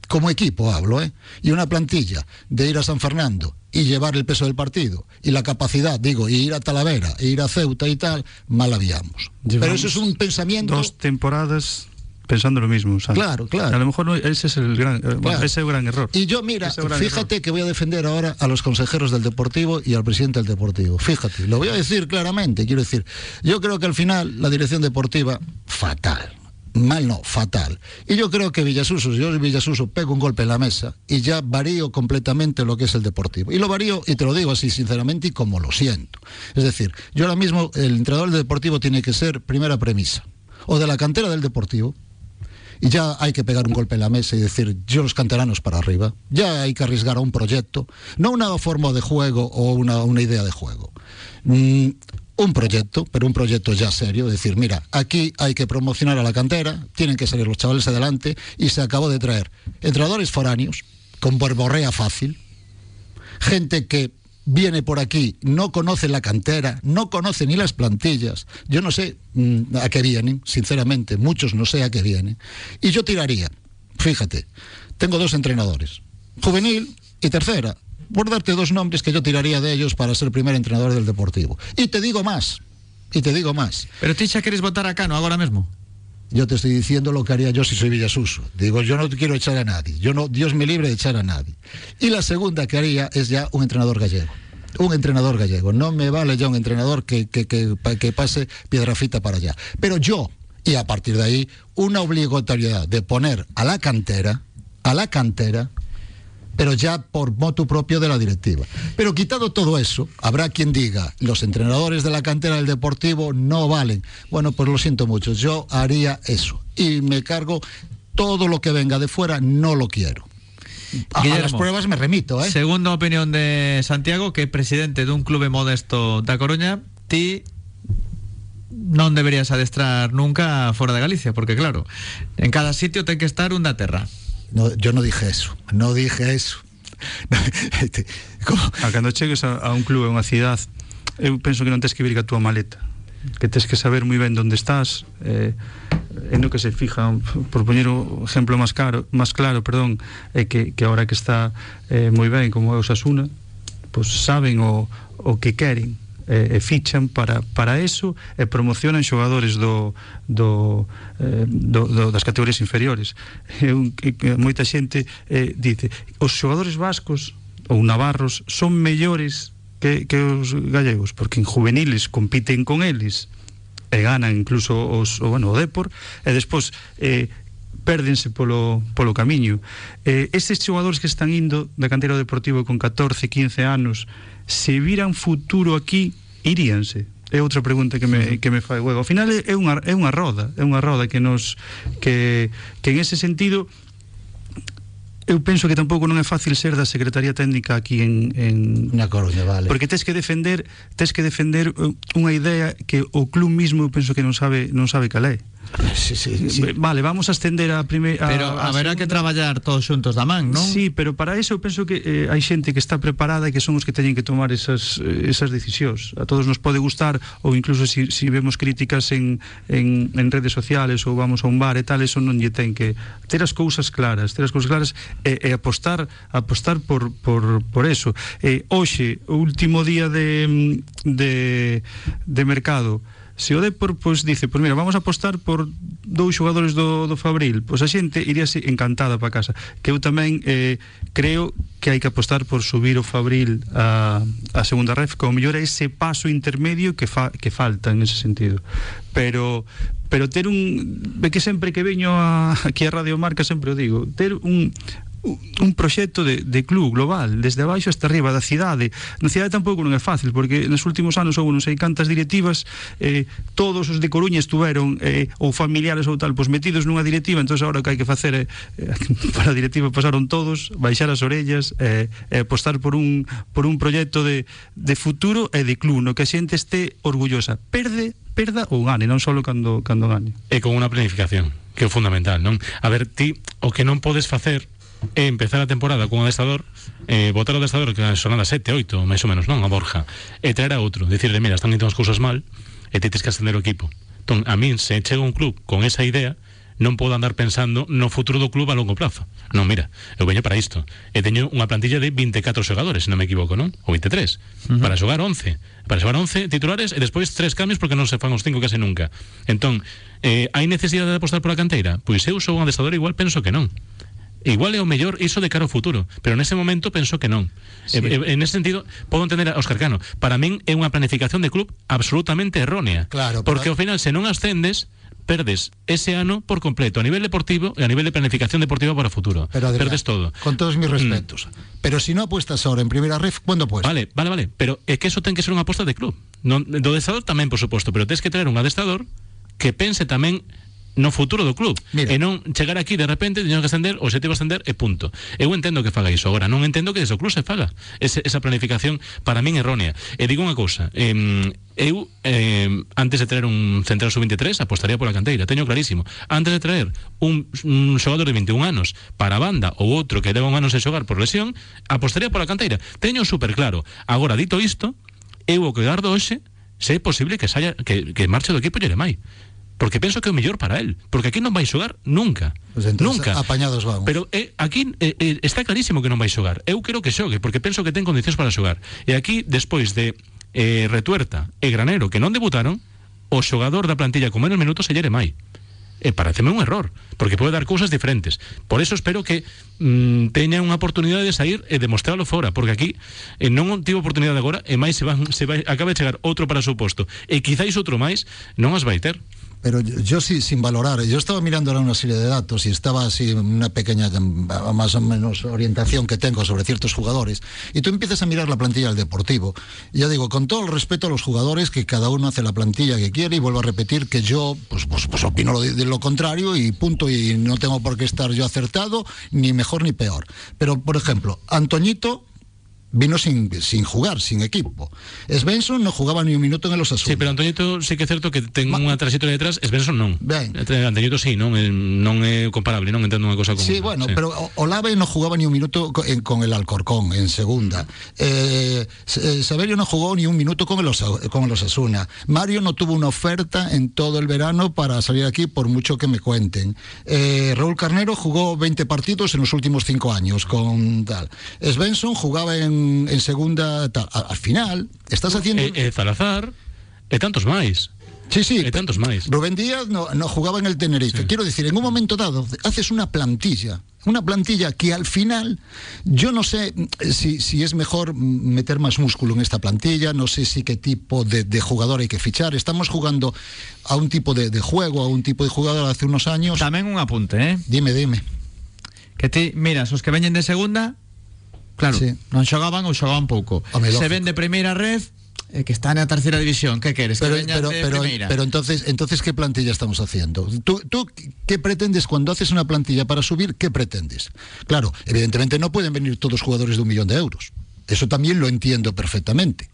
como equipo hablo, ¿eh? y una plantilla de ir a San Fernando y llevar el peso del partido, y la capacidad, digo, y ir a Talavera, e ir a Ceuta y tal, mal habíamos. Pero eso es un pensamiento...
Dos temporadas pensando lo mismo.
Claro, claro.
A lo mejor ese es el gran, eh, ese es gran error.
Y yo, mira, fíjate que voy a defender ahora a los consejeros del Deportivo y al presidente del Deportivo. Fíjate, lo voy a decir claramente. Quiero decir, yo creo que al final la dirección deportiva, fatal. Mal no, fatal. Y yo creo que Villasuso, yo Villasuso pego un golpe en la mesa y ya varío completamente lo que es el deportivo. Y lo varío, y te lo digo así sinceramente y como lo siento. Es decir, yo ahora mismo, el entrenador del deportivo tiene que ser primera premisa. O de la cantera del deportivo, y ya hay que pegar un golpe en la mesa y decir, yo los canteranos para arriba, ya hay que arriesgar a un proyecto, no una forma de juego o una, idea de juego. Mm, un proyecto, pero un proyecto ya serio, decir, mira, aquí hay que promocionar a la cantera, tienen que salir los chavales adelante y se acabó de traer entrenadores foráneos con borborrea fácil, gente que viene por aquí, no conoce la cantera, no conoce ni las plantillas. Yo no sé mm, a qué vienen, sinceramente, muchos no sé a qué vienen. Y yo tiraría, fíjate, tengo dos entrenadores, juvenil y tercera, por darte dos nombres que yo tiraría de ellos para ser primer entrenador del Deportivo. Y te digo más, y te digo más.
Pero Ticha, ¿quieres votar acá, no ahora mismo?
Yo te estoy diciendo lo que haría yo si soy Villasuso. Digo, yo no quiero echar a nadie. Yo no, Dios me libre de echar a nadie. Y la segunda que haría es ya un entrenador gallego. Un entrenador gallego. No me vale ya un entrenador que, que, que, que pase piedrafita para allá. Pero yo, y a partir de ahí, una obligatoriedad de poner a la cantera, a la cantera, pero ya por motu propio de la directiva. Pero quitado todo eso, habrá quien diga, los entrenadores de la cantera del Deportivo no valen. Bueno, pues lo siento mucho, yo haría eso. Y me cargo todo lo que venga de fuera, no lo quiero. A, las pruebas me remito, ¿eh?
Segunda opinión de Santiago, que presidente de un club modesto da Coruña, ti non deberías adestrar nunca fuera de Galicia, porque claro, en cada sitio ten que estar un da terra.
No, yo no dije eso, no dije eso.
a cando a, a un club en unha cidade, eu penso que non tens que vir a túa maleta que tens que saber moi ben onde estás eh, en no que se fija. Por poñer o exemplo máis caro máis claro, perdón, é que, ahora que está eh, moi ben como é o Sasuna pois saben o, o que queren eh, e fichan para, para eso e promocionan xogadores do, do, eh, do, do das categorías inferiores. E un, e, moita xente eh, dice os xogadores vascos ou navarros son mellores que, que os gallegos porque en juveniles compiten con eles e ganan incluso os, o, bueno, o Depor e despois eh, pérdense polo, polo camiño eh, estes xogadores que están indo da cantera deportivo con 14, 15 anos se viran futuro aquí, iríanse? É outra pregunta que me, que me fai huevo. Ao final é unha, é unha roda, é unha roda que nos que, que en ese sentido eu penso que tampouco non é fácil ser da Secretaría Técnica aquí en, en
na Coruña, vale.
Porque tes que defender, tes que defender unha idea que o club mismo eu penso que non sabe non sabe cal é.
Sí, sí, eh, sí.
Vale, vamos a ascender a primeira
Pero a, haberá que traballar todos xuntos da man, non?
Sí, pero para eso eu penso que eh, hai xente que está preparada e que son os que teñen que tomar esas eh, esas decisións. A todos nos pode gustar ou incluso si, si vemos críticas en, en, en redes sociales ou vamos a un bar e tal, eso non lle ten que ter as cousas claras, ter as cousas claras e, e apostar apostar por por por eso. Eh, hoxe, o último día de de de mercado se o Depor pois dice, pois mira, vamos a apostar por dous xogadores do, do Fabril, pois a xente iríase encantada para casa. Que eu tamén eh, creo que hai que apostar por subir o Fabril a, a segunda ref, que o mellor é ese paso intermedio que, fa, que falta en ese sentido. Pero pero ter un... Ve que sempre que veño a, aquí a Radio Marca sempre o digo, ter un un proxecto de, de club global, desde abaixo hasta arriba da cidade. Na cidade tampouco non é fácil, porque nos últimos anos houve non sei cantas directivas, eh, todos os de Coruña estuveron, eh, ou familiares ou tal, pois metidos nunha directiva, entón agora o que hai que facer é, eh, para a directiva pasaron todos, baixar as orellas, eh, eh, apostar por un, por un proxecto de, de futuro e de club, no que a xente este orgullosa. Perde, perda ou gane, non só cando, cando gane.
E con unha planificación que é fundamental, non? A ver, ti o que non podes facer empezar a temporada con un adestador eh, botar o adestador que son a 7, 8 máis ou menos, non? A Borja e traer a outro, decirle, mira, están indo as cousas mal e ti tens que ascender o equipo entón, a min, se chega un club con esa idea non podo andar pensando no futuro do club a longo plazo. Non, mira, eu veño para isto. E teño unha plantilla de 24 xogadores, se non me equivoco, non? Ou 23. Uh -huh. Para xogar 11. Para xogar 11 titulares e despois tres cambios porque non se fan os cinco case nunca. Entón, eh, hai necesidade de apostar pola canteira? Pois eu sou un adestador igual penso que non. Igual é o mellor iso de cara ao futuro, pero nese momento penso que non. Sí. E, en ese sentido, podo entender a Óscar Cano. Para min é unha planificación de club absolutamente errónea.
Claro,
porque ao final, se non ascendes, perdes ese ano por completo a nivel deportivo e a nivel de planificación deportiva para futuro.
Pero, Adrián,
perdes todo.
Con todos mis respetos. Mm. Pero si no apuestas ahora en primera ref, ¿cuándo apuestas?
Vale, vale, vale. Pero é que eso ten que ser unha aposta de club. Non, do adestador tamén, por suposto, pero tens que traer un adestador que pense tamén no futuro do club.
Mira.
e non chegar aquí de repente teño que ascender o objetivo ascender e punto. Eu entendo que faga iso agora non entendo que desde o club se faga. Ese, esa planificación para min errónea. E digo unha cousa eh, eu eh, antes de traer un central sub-23 apostaría pola canteira, teño clarísimo. Antes de traer un, un xogador de 21 anos para a banda ou outro que leva un ano sen xogar por lesión apostaría pola canteira. Teño super claro agora dito isto eu o que gardo hoxe se é posible que saia que, que marche do equipo Jeremai porque penso que é o mellor para él, porque aquí non vai xogar nunca.
Pues entonces,
nunca.
Apañados vamos.
Pero eh, aquí eh, eh, está clarísimo que non vai xogar. Eu quero que xogue, porque penso que ten condicións para xogar. E aquí, despois de eh, Retuerta e Granero, que non debutaron, o xogador da plantilla con menos minutos se mai. E pareceme un error, porque pode dar cousas diferentes. Por eso espero que mm, teña unha oportunidade de sair e demostrarlo fora, porque aquí eh, non tivo oportunidade agora, e máis se, van, se vai, acaba de chegar outro para o seu posto, e quizáis outro máis, non as vai ter
pero yo, sí, sin valorar, yo estaba mirando ahora una serie de datos y estaba así una pequeña más o menos orientación que tengo sobre ciertos jugadores y tú empiezas a mirar la plantilla del Deportivo. Y yo digo, con todo el respeto a los jugadores, que cada uno hace la plantilla que quiere y vuelvo a repetir que yo pues, pues, pues opino de, de lo contrario y punto y no tengo por qué estar yo acertado ni mejor ni peor. Pero, por ejemplo, Antoñito vino sin, sin jugar, sin equipo. Svensson no jugaba ni un minuto en el Osasuna.
Sí, pero Antoñito sí que é certo que ten unha trayectoria detrás, Svensson non.
Ben.
Antoñito sí, non, non é comparable, non entendo unha cosa como
Sí, bueno, sí. pero Olave no jugaba ni un minuto con, con el Alcorcón en segunda. Eh, Saberio no jugó ni un minuto con el, Osa, con el Osasuna. Mario no tuvo una oferta en todo el verano para salir aquí, por mucho que me cuenten. Eh, Raúl Carnero jugó 20 partidos en los últimos 5 años con tal. Svensson jugaba en en, segunda tal. Al, final estás haciendo
e, e Salazar e tantos máis
Sí, sí.
E tantos máis.
Rubén Díaz no, no jugaba en el Tenerife. Sí. Quiero decir, en un momento dado haces una plantilla, una plantilla que al final yo no sé si, si es mejor meter más músculo en esta plantilla, no sé si qué tipo de, de jugador hay que fichar. Estamos jugando a un tipo de, de juego, a un tipo de jugador hace unos años.
Tamén un apunte, eh?
Dime, dime.
Que ti, mira, os que veñen de segunda Claro, sí. non xogaban ou xogaban pouco.
Home,
Se ven de primeira red, eh, que está na terceira división, ¿qué queres?
Pero,
que
pero, pero, pero entonces, entonces ¿qué plantilla estamos haciendo? ¿Tú, ¿Tú qué pretendes cuando haces una plantilla para subir? ¿Qué pretendes? Claro, evidentemente no pueden venir todos jugadores de un millón de euros. Eso también lo entiendo perfectamente.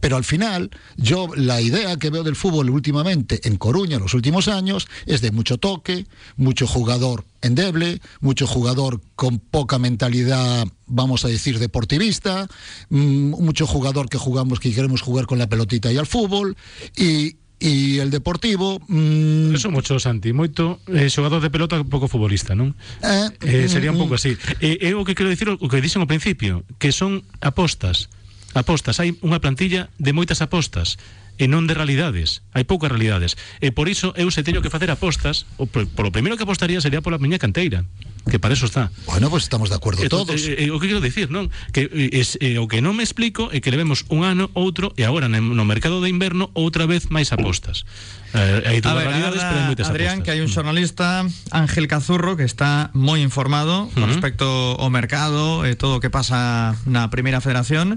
Pero al final, yo la idea que veo del fútbol últimamente en Coruña en los últimos años es de mucho toque, mucho jugador endeble, mucho jugador con poca mentalidad, vamos a decir, deportivista, mm, mucho jugador que jugamos, que queremos jugar con la pelotita y al fútbol, y, y el deportivo... mm,
Eso moito, Santi, moito eh, xogador de pelota pouco futbolista, non?
eh,
Eh, sería un
mm,
pouco así. Eh, é o que quero dicir, o que dixen ao principio, que son apostas. apostas, hai unha plantilla de moitas apostas. E non de realidades. Hai poucas realidades. E por iso eu se teño que facer apostas, o, por, polo primeiro que apostaría sería pola miña canteira, que para eso está.
Bueno, pues estamos de acuerdo
Entón,
todos.
eh, eh, o que quero dicir, non? Que eh, es, eh, o que non me explico é que levemos un ano, outro e agora no mercado de inverno outra vez máis apostas. Eh, hai
ver,
realidades, pero hai moitas
Adrián,
apostas.
que hay un xornalista, Ángel Cazurro, que está moi informado con
Ujú.
respecto ao mercado e todo o que pasa na Primeira Federación.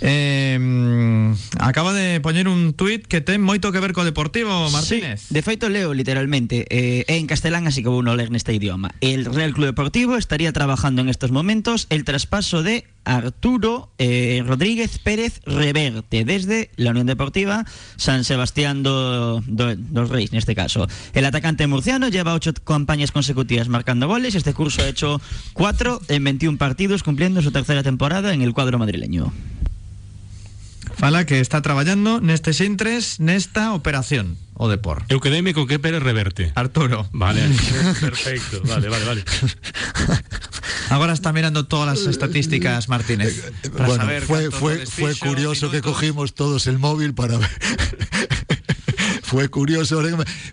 Eh, acaba de poñer un tuit que ten moito que ver co Deportivo, Martínez.
Sí, de feito leo literalmente eh, en castelán, así que vou non ler neste idioma. El Real Club Deportivo estaría trabajando en estos momentos el traspaso de Arturo eh, Rodríguez Pérez Reverte desde la Unión Deportiva San Sebastián do, do, dos Reis, neste caso. El atacante murciano lleva ocho campañas consecutivas marcando goles. Este curso ha hecho cuatro en 21 partidos, cumpliendo su tercera temporada en el cuadro madrileño.
Fala que está traballando neste Sintres nesta operación o Depor.
Eu quedeime con que Pérez reverte.
Arturo.
Vale, perfecto. Vale, vale, vale.
Ahora está mirando todas las estadísticas, Martínez. para
Bueno,
saber
fue, fue, curioso que cogimos todos el móvil para ver. Fue curioso,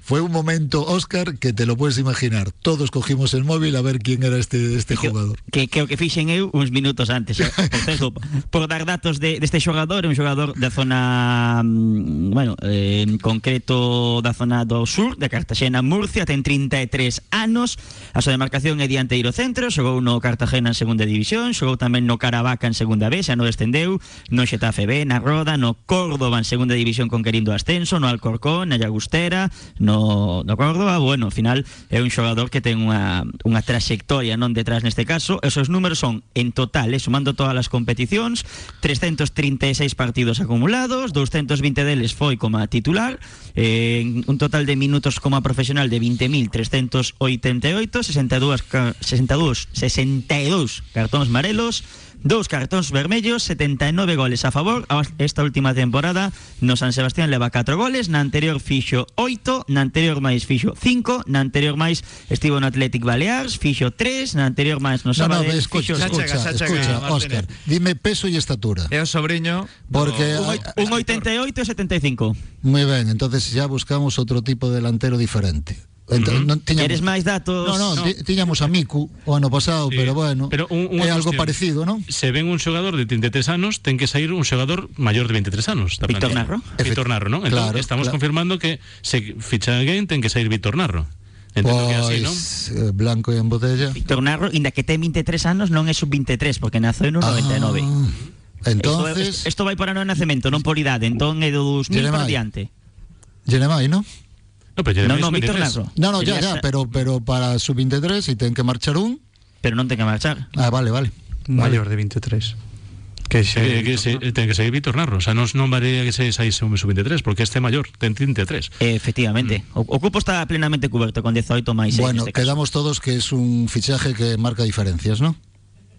fue un momento, Oscar, que te lo puedes imaginar. Todos cogimos el móvil a ver quién era este, este
que,
jugador.
que, que o que fixen eu uns minutos antes eh. por, por dar datos de, deste xogador é un xogador da zona mm, bueno, eh, en concreto da zona do sur de Cartagena, Murcia ten 33 anos a súa demarcación é dianteiro centro xogou no Cartagena en segunda división xogou tamén no Caravaca en segunda B xa no descendeu no Xetafe B, na Roda no Córdoba en segunda división conquerindo ascenso no Alcorcón, na Llagostera no, no Córdoba, bueno, ao final é un xogador que ten unha, unha trayectoria non detrás neste caso, esos números son en total, eh, sumando todas as competicións 336 partidos acumulados 220 deles foi como titular eh, un total de minutos como profesional de 20.388 62, ca- 62, 62 cartóns marelos Dous cartóns vermellos, 79 goles a favor. Esta última temporada no San Sebastián leva 4 goles, na anterior fixo 8, na anterior máis fixo 5, na anterior máis estivo no Athletic Baleares, fixo 3, na anterior máis
No,
no
no,
Sabadell
escucha,
fixo
Xa
escucha,
chega, xa chega.
Dime peso y estatura.
É o sobrinho
Porque
do-
hai-
un 88 e 75.
Muy bien, entonces ya buscamos otro tipo de delantero diferente. Entonces, non tiñamos-
Queres máis datos?
No, no,
No.
ti- tiñamos a Miku o ano pasado,
Sí,
pero bueno,
pero un-
é algo
cuestión.
parecido, non?
Se ven un xogador de 33 anos, ten que sair un xogador maior de 23 anos. da
Víctor. Narro.
Víctor Narro, non? Entón,
Claro,
estamos
claro.
confirmando que se ficha alguén ten que sair Víctor Narro. Entendo que é así, non?
Pois, eh, blanco e en botella.
Víctor Narro, inda que ten 23 anos, non é sub-23, porque naceu no 99.
Ah, entonces,
Isto, vai por ano de nacemento, non por idade, entón é do 2000 por
Jeremai.
diante.
Jeremai, ¿no?
No, pero
No, no, Víctor
23.
Narro.
No, no, ya, ya, pero, pero para su 23 y ten que marchar un.
Pero non ten que marchar.
Ah, vale, vale.
Maior de 23. Que xa
Eh, que se, ten que seguir Víctor Narro, o sea, non, non varía que se saíse un sub-23, porque este maior, ten 33.
Eh, Efectivamente. O, o cupo está plenamente cuberto con 18 máis.
Bueno,
caso.
quedamos todos que es un fichaje que marca diferencias, ¿no?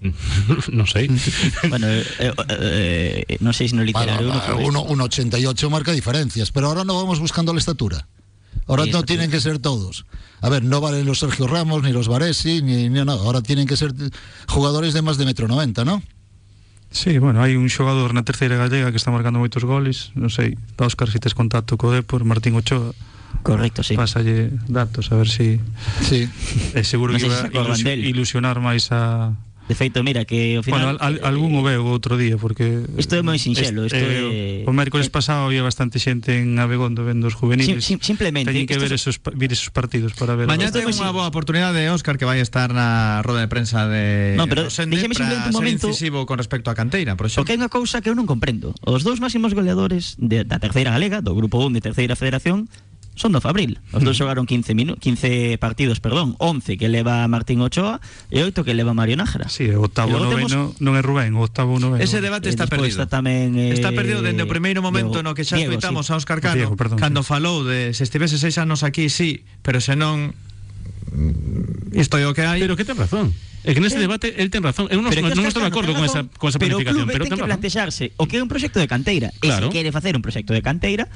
non sei.
Bueno, eh, eh, eh, non sei se no literario
Bueno,
uno,
un 88 marca diferencias, pero ahora no vamos buscando la estatura. Ahora no tienen que ser todos. A ver, no valen los Sergio Ramos, ni los Varesi, ni, ni no. Ahora tienen que ser jugadores de más de metro noventa, ¿no?
Sí, bueno, hai un xogador na terceira gallega que está marcando moitos goles, non sei, Óscar se tes contacto co Depor, Martín Ochoa,
Correcto, sí.
pásalle datos a ver si
Sí.
é seguro
Non
que
del.
ilusionar máis a
De feito, mira, que ao
Bueno,
final...
al, al, algún o veo outro día porque
Isto é moi sinxelo, isto
eh,
é-
O mércoles pasado había bastante xente en Abegondo vendo os juveniles.
Sim- sim- simplemente,
Teñen que
isto
ver esos, vir esos partidos para ver.
Mañá
Isto
ten unha boa oportunidade de Óscar que vai estar na roda de prensa de
No, pero
Rosende
déxeme simplemente un momento-
incisivo con respecto a canteira, por
Porque
exemplo.
hai unha cousa que eu non comprendo. Os dous máximos goleadores de, da terceira galega, do grupo 1 de terceira federación, son do Fabril. Os dous xogaron 15 minu 15 partidos, perdón, 11 que leva Martín Ochoa e 8 que leva Mario Nájera.
Sí, o octavo noveno non é Rubén, o octavo noveno.
Ese debate
E
está perdido.
Está tamén eh,
Está perdido dende o primeiro momento
Diego-
no que xa
Diego,
escoitamos
sí.
a Óscar Cano
Diego, perdón,
cando
sí.
falou de se estivese seis anos aquí, sí, pero se non mm, isto é o que hai.
Pero que ten razón. É que nese debate el ten razón. Eu non,
Pero
non estou de acordo con esa, con esa
pero o
planificación,
clube
pero
ten
ten
que
razón.
plantexarse o que é un proxecto de canteira.
Claro.
E se quere facer un proxecto de canteira,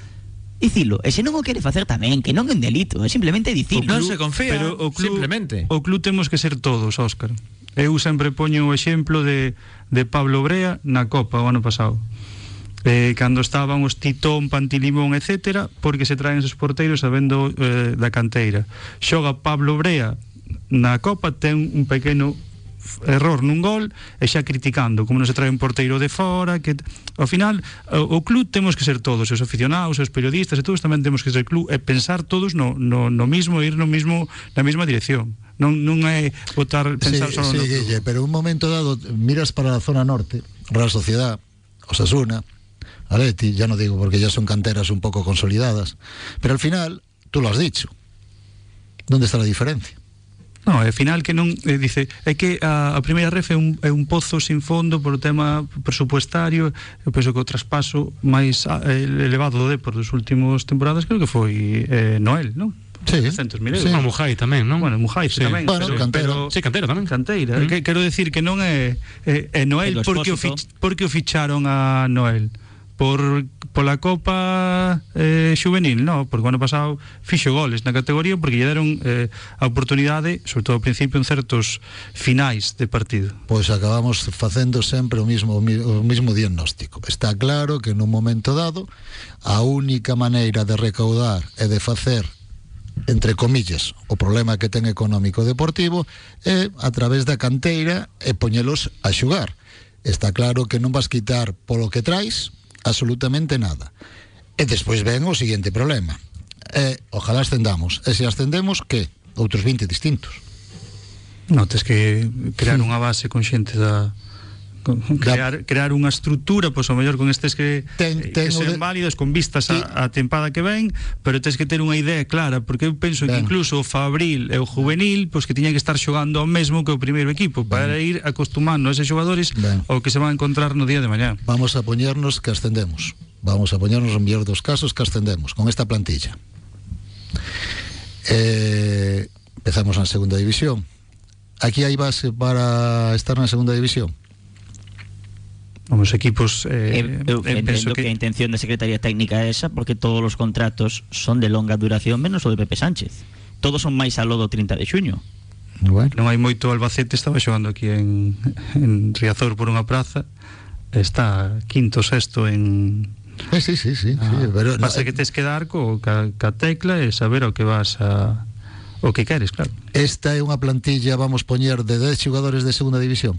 dicilo. E se non o quere facer tamén, que non é un delito, é simplemente dicilo.
Non se confía,
pero o club,
simplemente.
O club temos que ser todos, Óscar. Eu sempre poño o exemplo de, de Pablo Brea na Copa o ano pasado. Eh, cando estaban os Titón, Pantilimón, etc., porque se traen esos porteiros sabendo eh, da canteira. Xoga Pablo Brea na Copa, ten un pequeno error nun gol e xa criticando como non se trae un porteiro de fora que ao final o, o club temos que ser todos os aficionados, os periodistas e todos tamén temos que ser club e pensar todos no, no, no mismo ir no mismo na mesma dirección non, non é votar pensar
sí,
só
sí,
no club.
Guille, pero un momento dado miras para la zona norte, Real Sociedad, Osasuna, Aleti, ya no digo porque ya son canteras un poco consolidadas, pero al final, tú lo has dicho, ¿dónde está la diferencia?
No, ao final que non eh, dice, é que a, a primeira ref é un, é un pozo sin fondo por o tema presupuestario, eu penso que o traspaso máis ah, elevado do Depor dos últimos temporadas creo que foi eh, Noel, non?
Sí,
300.000 euros.
sí.
Ah, Mujai tamén, non?
Bueno, Mujai
Sí.
tamén,
Bueno, cantera.
Sí, cantera tamén.
Canteira,
Mm.
que, quero decir que non é é, é Noel
Pero
porque o, fich, porque o ficharon a Noel por pola Copa eh, Juvenil, no, porque o ano pasado fixo goles na categoría porque lle deron eh, a oportunidade, sobre todo ao principio en certos finais de partido.
Pois acabamos facendo sempre o mismo o mismo diagnóstico. Está claro que nun momento dado a única maneira de recaudar e de facer entre comillas, o problema que ten económico deportivo é a través da canteira e poñelos a xugar. Está claro que non vas quitar polo que trais, absolutamente nada. E despois ven o seguinte problema. E ojalá ascendamos. E se ascendemos, que? Outros 20 distintos.
No, tes que crear unha base con xente da con- crear, crear unha estrutura, pois ao mellor con estes que,
Ten-
eh,
ten
que
de-
válidas con vistas
Sí.
a, a tempada que ven, pero tes que ter unha idea clara, porque eu penso que
Ben.
incluso o Fabril e o Juvenil, pois que tiñan que estar xogando ao mesmo que o primeiro equipo para ir acostumando a eses xogadores
Ben.
ao que se van a encontrar no día de mañá.
Vamos a poñernos que ascendemos. Vamos a poñernos en mellor dos casos que ascendemos con esta plantilla. Eh, empezamos na segunda división. Aquí hai base para estar na segunda división.
Os equipos eh,
Eu, eu
eh,
entendo que... que a intención da Secretaría Técnica é esa porque todos os contratos son de longa duración menos o de Pepe Sánchez. Todos son máis aló do 30 de xuño.
Bueno.
non hai moito Albacete estaba xogando aquí en, en Riazor por unha praza está quinto sexto en
Eh, sí, sí, sí,
Ah,
sí, pero no,
pasa que tes que dar co, ca, ca tecla e saber o que vas a o que queres, claro.
esta é unha plantilla vamos poñer de 10 xogadores de segunda división.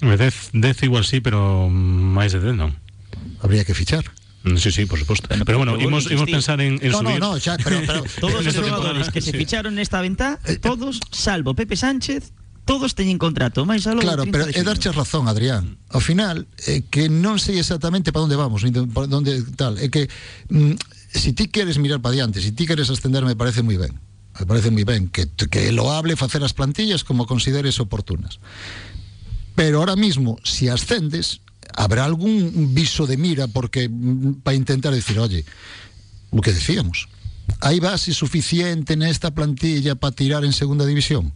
Dez, dez igual sí, pero máis de dez non.
Habría que fichar.
Mm, Sí, sí, por.
Bueno,
pero bueno,
pero
imos
insistir.
pensar en, en
no,
subir.
no, no, xa, pero, pero
Todos os
Nesta
xogadores
temporada,
que se
sí.
ficharon nesta ventá,
Eh,
todos, salvo Pepe Sánchez, todos teñen contrato máis aló
Claro,
do 30
pero é
xuño.
darche razón, Adrián. Ao final, é que non sei exactamente para onde vamos, nin para onde tal, é que mm, si ti queres mirar para diante, si ti queres ascender, me parece moi ben. Me parece moi ben que que é loable facer as plantillas como consideres oportunas. Pero ahora mismo, si ascendes, habrá algún viso de mira porque mm, para intentar decir, oye, o que decíamos, hai base suficiente nesta plantilla para tirar en segunda división?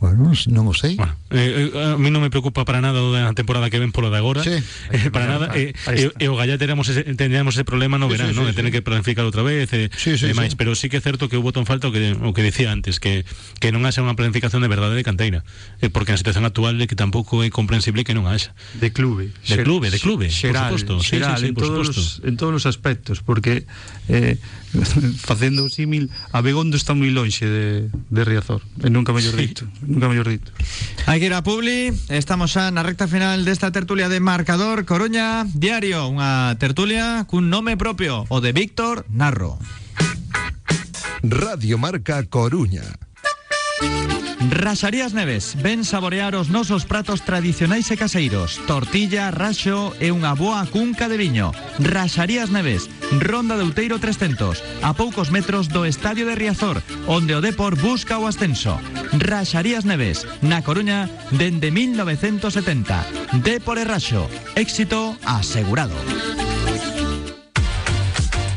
Bueno, non o sei.
Bueno, eh, eh, a mí non me preocupa para nada da temporada que ven polo de agora.
Sí.
Eh, para nada. Eh,
está.
e, e o Gallá teremos ese, teníamos ese problema no
Sí,
verán,
sí,
¿no?
sí,
de tener
sí.
que planificar outra vez e,
Sí, sí,
e demais,
sí.
pero sí que é certo que hubo en falta o que o que decía antes, que que non haxa unha planificación de verdade de canteira, eh, porque na situación actual é que tampouco é comprensible que non haxa.
De clube.
De clube, de clube, por
Xeral,
suposto. Sí,
xeral,
sí, sí,
en,
por
todos
suposto.
os, en todos os aspectos, porque eh, facendo o símil, Abegondo está moi lonxe de, de Riazor, e nunca mellor
Sí.
dito, nunca mellor dito.
Hai que ir a Publi, estamos xa na recta final desta tertulia de Marcador Coruña Diario, unha tertulia cun nome propio, o de Víctor Narro.
Radio Marca Coruña.
Raxarías Neves, ven saborear os nosos pratos tradicionais e caseiros. Tortilla, raxo e unha boa cunca de viño. Raxarías Neves, Ronda de Outeiro 300, a poucos metros do Estadio de Riazor, onde o Depor busca o ascenso. Raxarías Neves, na Coruña, dende 1970. Depor e Raxo, éxito asegurado.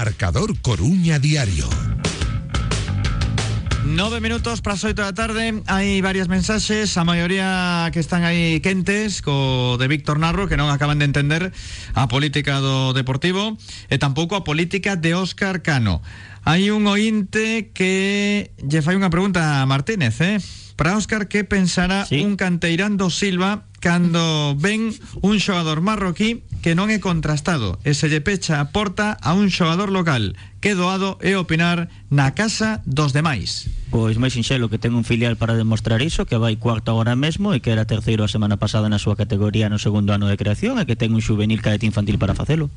Marcador Coruña Diario.
Nove minutos para as oito da tarde Hai varias mensaxes A maioría que están aí quentes Co de Víctor Narro Que non acaban de entender A política do Deportivo E tampouco a política de Óscar Cano Hai un ointe que Lle fai unha pregunta a Martínez eh? Para Óscar, que pensará
Sí.
un canteirán do Silva cando ven un xogador marroquí que non é contrastado e se lle pecha a porta a un xogador local que doado é opinar na casa dos demais.
Pois máis sinxelo que ten un filial para demostrar iso que vai cuarto agora mesmo e que era terceiro a semana pasada na súa categoría no segundo ano de creación e que ten un juvenil cadete infantil para facelo.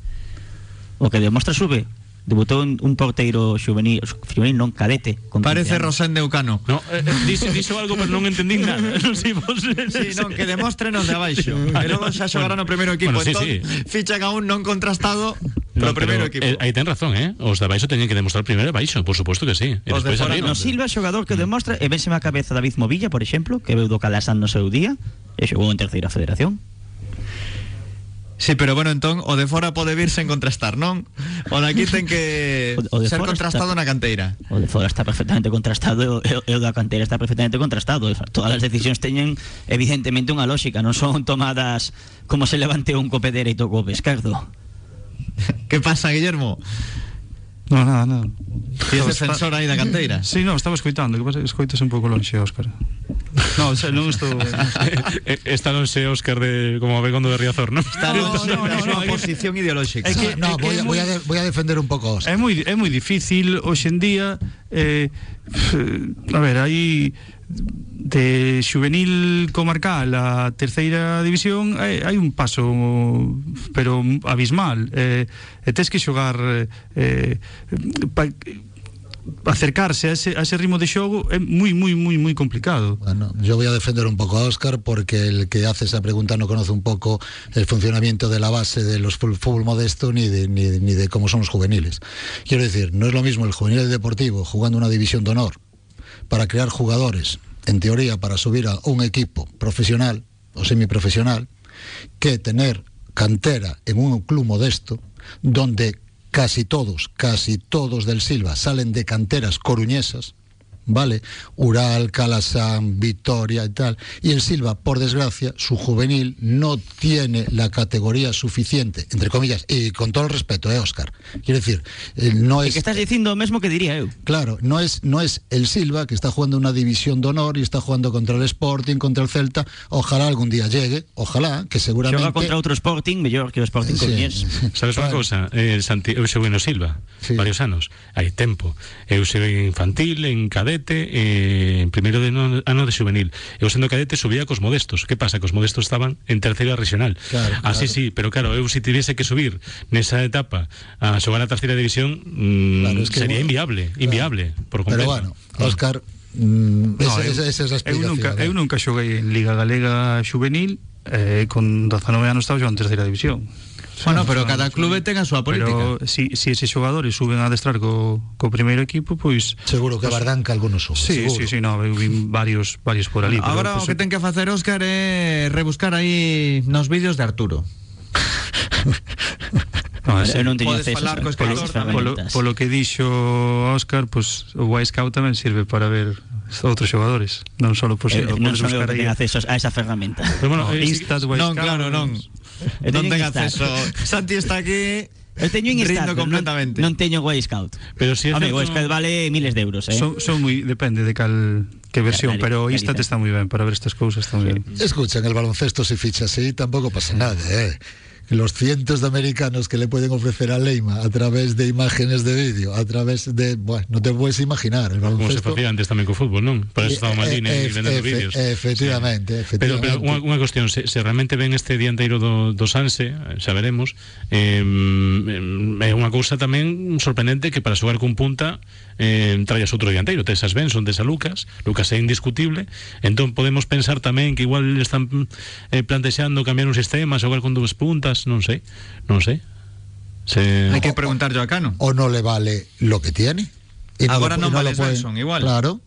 O que demostra sube Debutou un, un porteiro juvenil Juvenil non cadete con 15
Parece. Rosén de Ucano.
No, eh, eh, dixo, dixo algo, pero non entendín nada. Non sei vos.
Sí, non, que demostrenos de abaixo. E logo xa xogará no primeiro equipo.
Bueno, sí,
entón,
sí.
fichan a un non contrastado
No,
pro primeiro equipo.
eh, aí ten razón, eh? Os de baixo teñen que demostrar primeiro baixo, por suposto que sí. E
Os de fora.
No Silva xogador que demostra E vense a cabeza David Movilla, por exemplo Que veu do Calasán no seu día E xogou en terceira federación
Sí, pero bueno, entón o de fora pode vir sen contrastar, non? O de aquí ten que
O-
ser contrastado
está-
na canteira.
O de fora está perfectamente contrastado e o- e o da cantera está perfectamente contrastado E Todas as decisións teñen evidentemente unha lógica Non son tomadas como se levante un cope dereito co pescardo
Que pasa, Guillermo?
No, nada, nada.
Ti es defensor aí da canteira.
Sí, no, estaba escoitando, que pasa escoitas un pouco lonxe, Óscar. No, o sea, non estou...
Eh, Está non se Óscar de como Abegondo de Riazor, non?
Está no, no, no, no, posición ideolóxica.
É que-
no, voy,
é
voy, a de- voy a defender un pouco Óscar.
É moi é moi difícil hoxe en día eh, a ver, aí de juvenil comarcal a terceira división hai, hai un paso pero abismal eh, e que xogar eh, acercarse a ese, a ese ritmo de xogo é moi, moi, moi, moi complicado
Bueno, yo voy a defender un poco a Óscar porque el que hace esa pregunta no conoce un poco el funcionamiento de la base de los fútbol, modesto ni ni, ni de cómo son los juveniles. Quiero decir, no es lo mismo el juvenil deportivo jugando una división de honor para crear jugadores, en teoría para subir a un equipo profesional o semiprofesional, que tener cantera en un club modesto donde casi todos, casi todos del Silva salen de canteras coruñesas, ¿vale? Ural, Calasán, Vitoria y tal. Y el Silva, por desgracia, su juvenil no tiene la categoría suficiente, entre comillas, y con todo el respeto, ¿eh, Óscar? Quiero decir, eh, no es...
que estás dicindo o mesmo que diría eu
Claro, no es, no es el Silva que está jugando una división de honor y está jugando contra el Sporting, contra el Celta. Ojalá algún día llegue, ojalá, que seguramente...
Xoga contra outro Sporting mellor que o Sporting
Sí.
Coruñés
Sabes unha
Bueno.
cousa? Eh, Santi, Silva
Sí.
varios anos, hai tempo. Eu xoguei infantil, en cadete, eh, en primeiro de no, ano de juvenil. Eu sendo cadete subía cos modestos. Que pasa? Que os modestos estaban en terceira regional.
Claro,
Así
claro.
sí, pero claro, eu se tivese que subir nesa etapa a xogar a terceira división, mm,
Claro, es que
sería
bueno,
inviable,
claro.
inviable por
Pero
completo.
bueno, Óscar, mm,
No,
esa,
eu-
esa- esa es
eu nunca,
¿eh?
eu nunca xoguei en Liga Galega Juvenil eh, con 19 anos estaba xogando en terceira división
Bueno, pero cada clube ten a súa política.
Pero si, si eses xogadores suben a adestrar co, co primeiro equipo, pois
Seguro que Bardanca algunos sube.
Sí,
seguro.
sí, sí, no, eu vin varios varios por ali, pero,
Agora o
pois,
que ten que facer Óscar é rebuscar aí nos vídeos de Arturo.
no, ese-
Eu non teño acceso
falar
polo, polo que dixo Óscar, pois o Y Scout tamén sirve para ver outros xogadores, non só por
Eh, non
buscar
que ten acceso a esa ferramenta.
Pero bueno,
No,
eh,
Non,
Scout,
claro, non.
Eu
Non
teño
ten
que estar.
acceso. Santi está aquí.
Eu teño en
Rindo
pero non,
completamente.
non teño Y Scout.
Pero si
Home,
certo-
Y Scout vale miles de euros, eh.
Son, son muy depende de cal que versión,
Claro,
pero Instat está moi ben para ver estas cousas está moi ben.
Escucha, en el baloncesto si ficha así tampoco pasa nada, ¿eh? Los cientos de americanos que le pueden ofrecer a Leima a través de imágenes de vídeo, a través de... Bueno, no te puedes imaginar, el
Como se facía antes tamén co fútbol, non? Para eso estaba
Eh,
Maldini
eh,
vendendo
efe-
vídeos.
efectivamente,
Sí. Pero, pero
efectivamente.
unha, unha cuestión, se, se realmente ven este dianteiro do, do Sanse, eh, xa veremos, eh, é unha cousa tamén sorprendente que para xogar cun punta eh, traías outro dianteiro, tes as Benson, tes a Lucas, Lucas é indiscutible, entón podemos pensar tamén que igual están eh, plantexando cambiar un sistema, xogar con dúas puntas, non sei, non sei. Se...
Hai que preguntar yo a Cano.
O no le vale lo que tiene. y
no
y
vale
lo puede-
Svensson, igual.
Claro.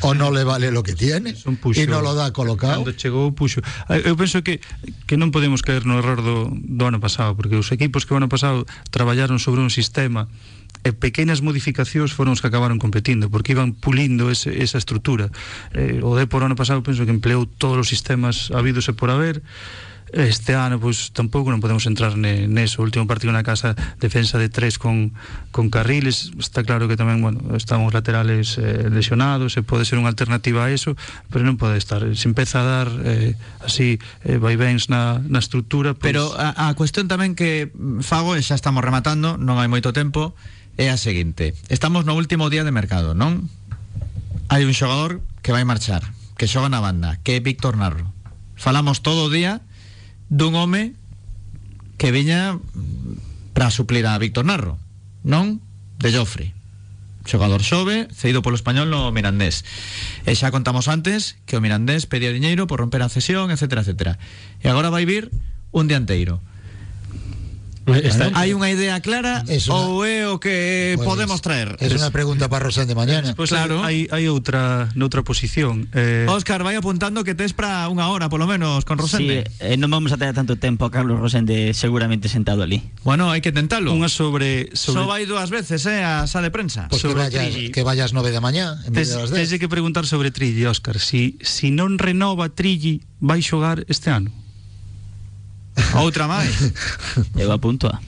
O no le vale lo que tiene
Son puxo,
y no lo da colocado.
Cando chegou puxo. Ah, Eu penso que que non podemos caer no error do, do ano pasado, porque os equipos que o ano pasado traballaron sobre un sistema e pequenas modificacións foron os que acabaron competindo, porque iban pulindo ese, esa estrutura. Eh, o Depor ano pasado penso que empleou todos os sistemas habidos e por haber, Este ano, pois, tampouco non podemos entrar ne, neso. O último partido na casa, defensa de tres con, con carriles. Está claro que tamén, bueno, están os laterales eh, lesionados, e pode ser unha alternativa a eso, pero non pode estar. Se empeza a dar eh, así eh, vaivens na, na estrutura, pois,
Pero a, a cuestión tamén que fago, e xa estamos rematando, non hai moito tempo, é a seguinte. Estamos no último día de mercado, non? Hai un xogador que vai marchar, que xoga na banda, que é Víctor Narro. Falamos todo o día dun home que viña para suplir a Víctor Narro, non? De Joffre. Xogador xove, cedido polo español no Mirandés. E xa contamos antes que o Mirandés pedía diñeiro por romper a cesión, etcétera, etcétera. E agora vai vir un dianteiro.
Está,
Hai unha idea clara
Es una-
ou é o que
Pues,
podemos traer?
Es una pregunta para Rosén de mañana.
Pois
claro.
hai, hai outra noutra posición. Eh,
Óscar, vai apuntando que tes para unha hora, polo menos, con
Sí,
Rosende.
eh, non vamos a tener tanto tempo a Carlos Rosende seguramente sentado ali.
Bueno, hai que tentalo.
unha sobre
Só
sobre
vai dúas veces, eh, a sala de prensa.
Pues que
sobre
vayas,
Trilli.
que vayas 9 de mañana en vez
Tes,
de las
tes
10.
de que preguntar sobre Trilli, Óscar Si, si non renova Trilli Vai xogar este ano
Outra máis.
Eu apunto a.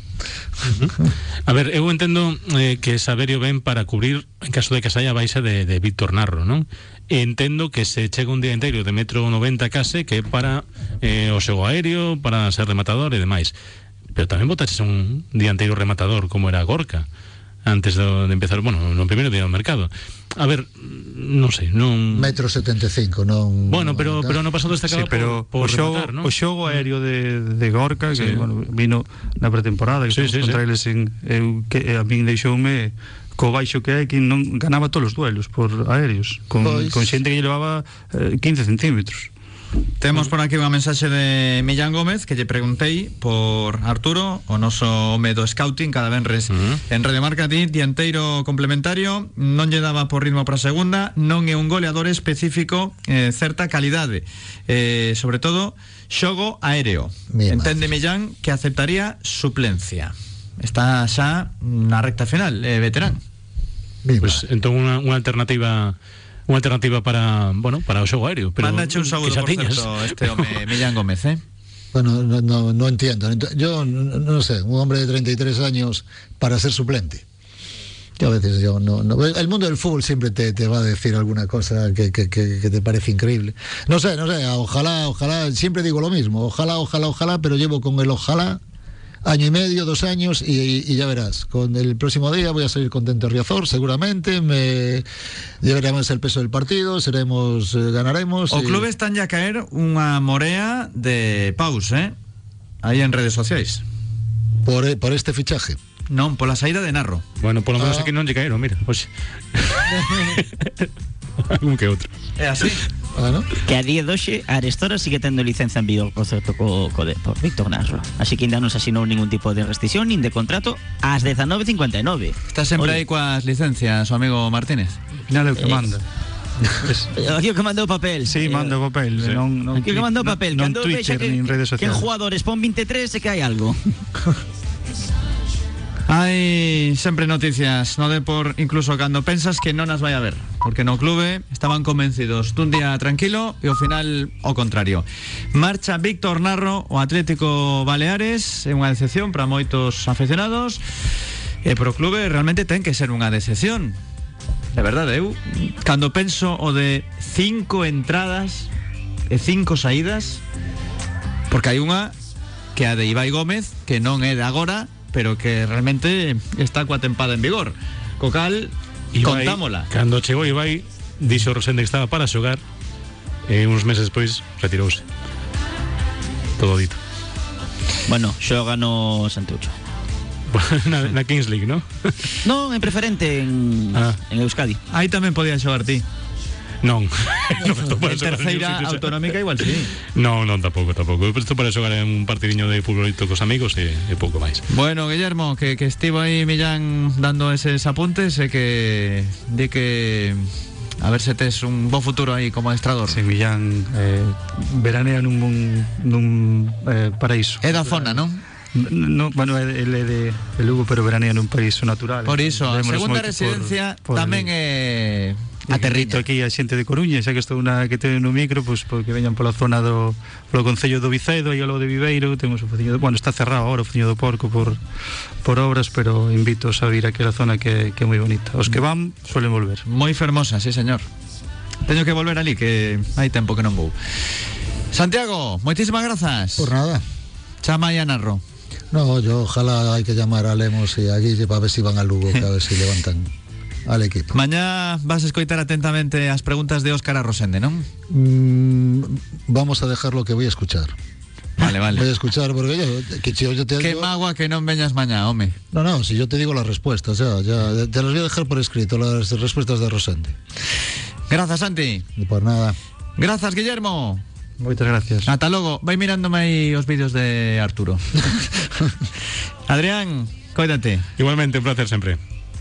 A ver, eu entendo eh, que Saberio ven para cubrir en caso de que saia baixa de, de Víctor Narro, non? E entendo que se chega un día inteiro de metro 90 case que é para eh, o aéreo, para ser rematador e demais. Pero tamén botaches un dianteiro rematador como era Gorka antes de, de empezar, bueno, no primeiro día do mercado. A ver, non sei, non
Metro 75, non
Bueno, pero pero no pasado destacaba
sí, pero
por, por
o xogo,
rematar, ¿no?
o xogo mm. aéreo de, de Gorka
sí.
que bueno, vino na pretemporada que
sí,
sí, contra
sí.
eles en eu que a min deixoume co baixo que é que non ganaba todos os duelos por aéreos con,
pois...
con xente que llevaba eh, 15 centímetros
Temos por aquí unha mensaxe de Millán Gómez que lle preguntei por Arturo, o noso home do scouting cada venres
Ujú.
en Radio Marca di, dianteiro complementario, non lle daba por ritmo para a segunda, non é un goleador específico, eh, certa calidade. Eh, sobre todo, xogo aéreo.
Mi
Entende
madre.
Millán que aceptaría suplencia. Está xa na recta final, eh, veterán.
Pues entón unha, unha alternativa unha alternativa para, bueno, para o xogo aéreo, pero
un saúdo, por certo, este home Millán Gómez, eh?
Bueno, no, no, no entiendo. Ent- Yo no, no sé, un hombre de 33 años para ser suplente. Yo a veces yo no, no- El mundo del fútbol siempre te, te va a decir alguna cosa que, que- que- que te parece increíble. No sé, no sé, ojalá, ojalá, siempre digo lo mismo, ojalá, ojalá, ojalá, pero llevo con el ojalá año y medio, dos años y, y ya verás. Con el próximo día voy a salir contento de Riazor, seguramente. Me llevaremos el peso del partido, seremos, eh, ganaremos.
O
y-
clube están ya a caer unha morea de paus, eh? Aí en redes sociais.
por, eh, por este fichaje.
Non, pola saída de Narro.
Bueno, polo menos
Ah.
aquí non lle caeron, mira. Algún que outro.
É así.
Bueno,
Que a día de hoxe a Arestora sigue tendo licenza en vigor, por certo, co, co de, por Víctor Narro. Así que ainda non se asinou ningún tipo de restricción nin de contrato ás 19.59.
Está sempre aí coas licencias, o amigo Martínez.
Al final é o que
Eh,
manda. Es-
Aquí o que mandou o papel.
Sí, manda o papel,
sí.
non, non
Aquí o que mandou o
non-
papel.
Non
Cando
Twitter,
vexa que,
nin redes
que en
sociales.
jugadores pon 23 e que hai algo.
Hai sempre noticias no Depor incluso cando pensas que non as vai a ver porque no clube estaban convencidos dun día tranquilo e ao final o contrario. Marcha Víctor Narro o Atlético Baleares é unha decepción para moitos aficionados e pro clube realmente ten que ser unha decepción. De verdade, eu cando penso o de cinco entradas e cinco saídas porque hai unha que a de Ibai Gómez que non é de agora pero que realmente está coa tempada en vigor co cal
Ibai,
contámola
Cando chegou Ibai, dixo Rosende que estaba para xogar e uns meses despois retirouse. Todo dito.
Bueno, xoga no Santeucho.
na, na Kings League, ¿no?
Non, en preferente en,
Ah.
en Euskadi.
aí tamén podía xogar ti
non. para
en terceira autonómica igual sí
Non, non, tampouco, tampouco. Eu estou para xogar un partidiño de futbolito cos amigos e, e pouco máis.
Bueno, Guillermo, que, que estivo aí Millán dando eses apuntes e que di que a ver se tes un bo futuro aí como adestrador.
Se Millán eh, veranea nun, nun, nun eh, paraíso.
É da zona, non?
No, bueno, ele é de, de Lugo, pero veranea nun país natural.
Por iso, a segunda
por-
residencia
por
tamén é a
Invito
terriña.
aquí a xente de Coruña, xa que estou na que teño no micro, pois porque veñan pola zona do polo concello do Vicedo e ao lado de Viveiro, temos o fociño bueno, está cerrado agora o fociño do Porco por por obras, pero invito a vir a aquela zona que, que é moi bonita. Os que van suelen volver.
Moi fermosa, sí, señor. Teño que volver ali que hai tempo que non vou. Santiago, moitísimas grazas.
por nada.
Chama e a Narro.
No, yo ojalá hay que llamar a Lemos y a Guille para ver si van al Lugo, que a ver si levantan al equipo.
Mañá vas a escoitar atentamente as preguntas de Óscar a Rosende, non?
Mm, vamos a dejar lo que voy a escuchar.
Vale,
Voy a
vale.
escuchar porque yo, que si yo te
Que
digo-
magua que non veñas mañá, home.
No, no, si yo te digo las respuestas, ya, ya, te las voy a dejar por escrito, las respuestas de Rosende.
Grazas, Santi.
Y por nada.
Grazas, Guillermo.
Moitas gracias.
Ata logo. Vai mirándome aí os vídeos de Arturo. Adrián, cuídate.
Igualmente, un placer sempre.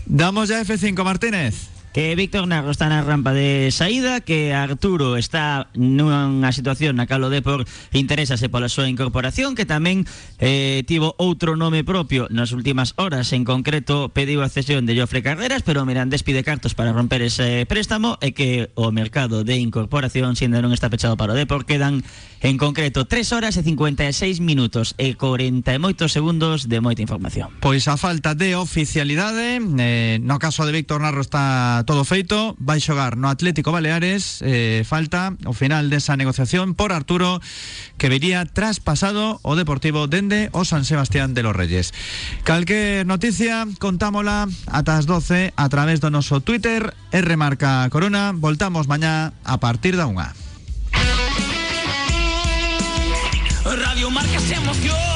Damos ya F5, Martínez.
Que Víctor Narro está na rampa de saída Que Arturo está nunha situación na calo de por Interésase pola súa incorporación Que tamén eh, tivo outro nome propio Nas últimas horas En concreto pediu a cesión de Jofre Carreras Pero Mirandés pide cartos para romper ese préstamo E que o mercado de incorporación Siendo non está pechado para o Depor Quedan en concreto 3 horas e 56 minutos E 40 e segundos de moita información.
Pois a falta de oficialidade eh, No caso de Víctor Narro está todo feito Vai xogar no Atlético Baleares eh, Falta o final desa negociación por Arturo Que vería traspasado o Deportivo dende o San Sebastián de los Reyes. Calquer noticia contámola ata as 12 A través do noso Twitter R Marca Corona. Voltamos mañá a partir da unha
Radio Marca se emoción.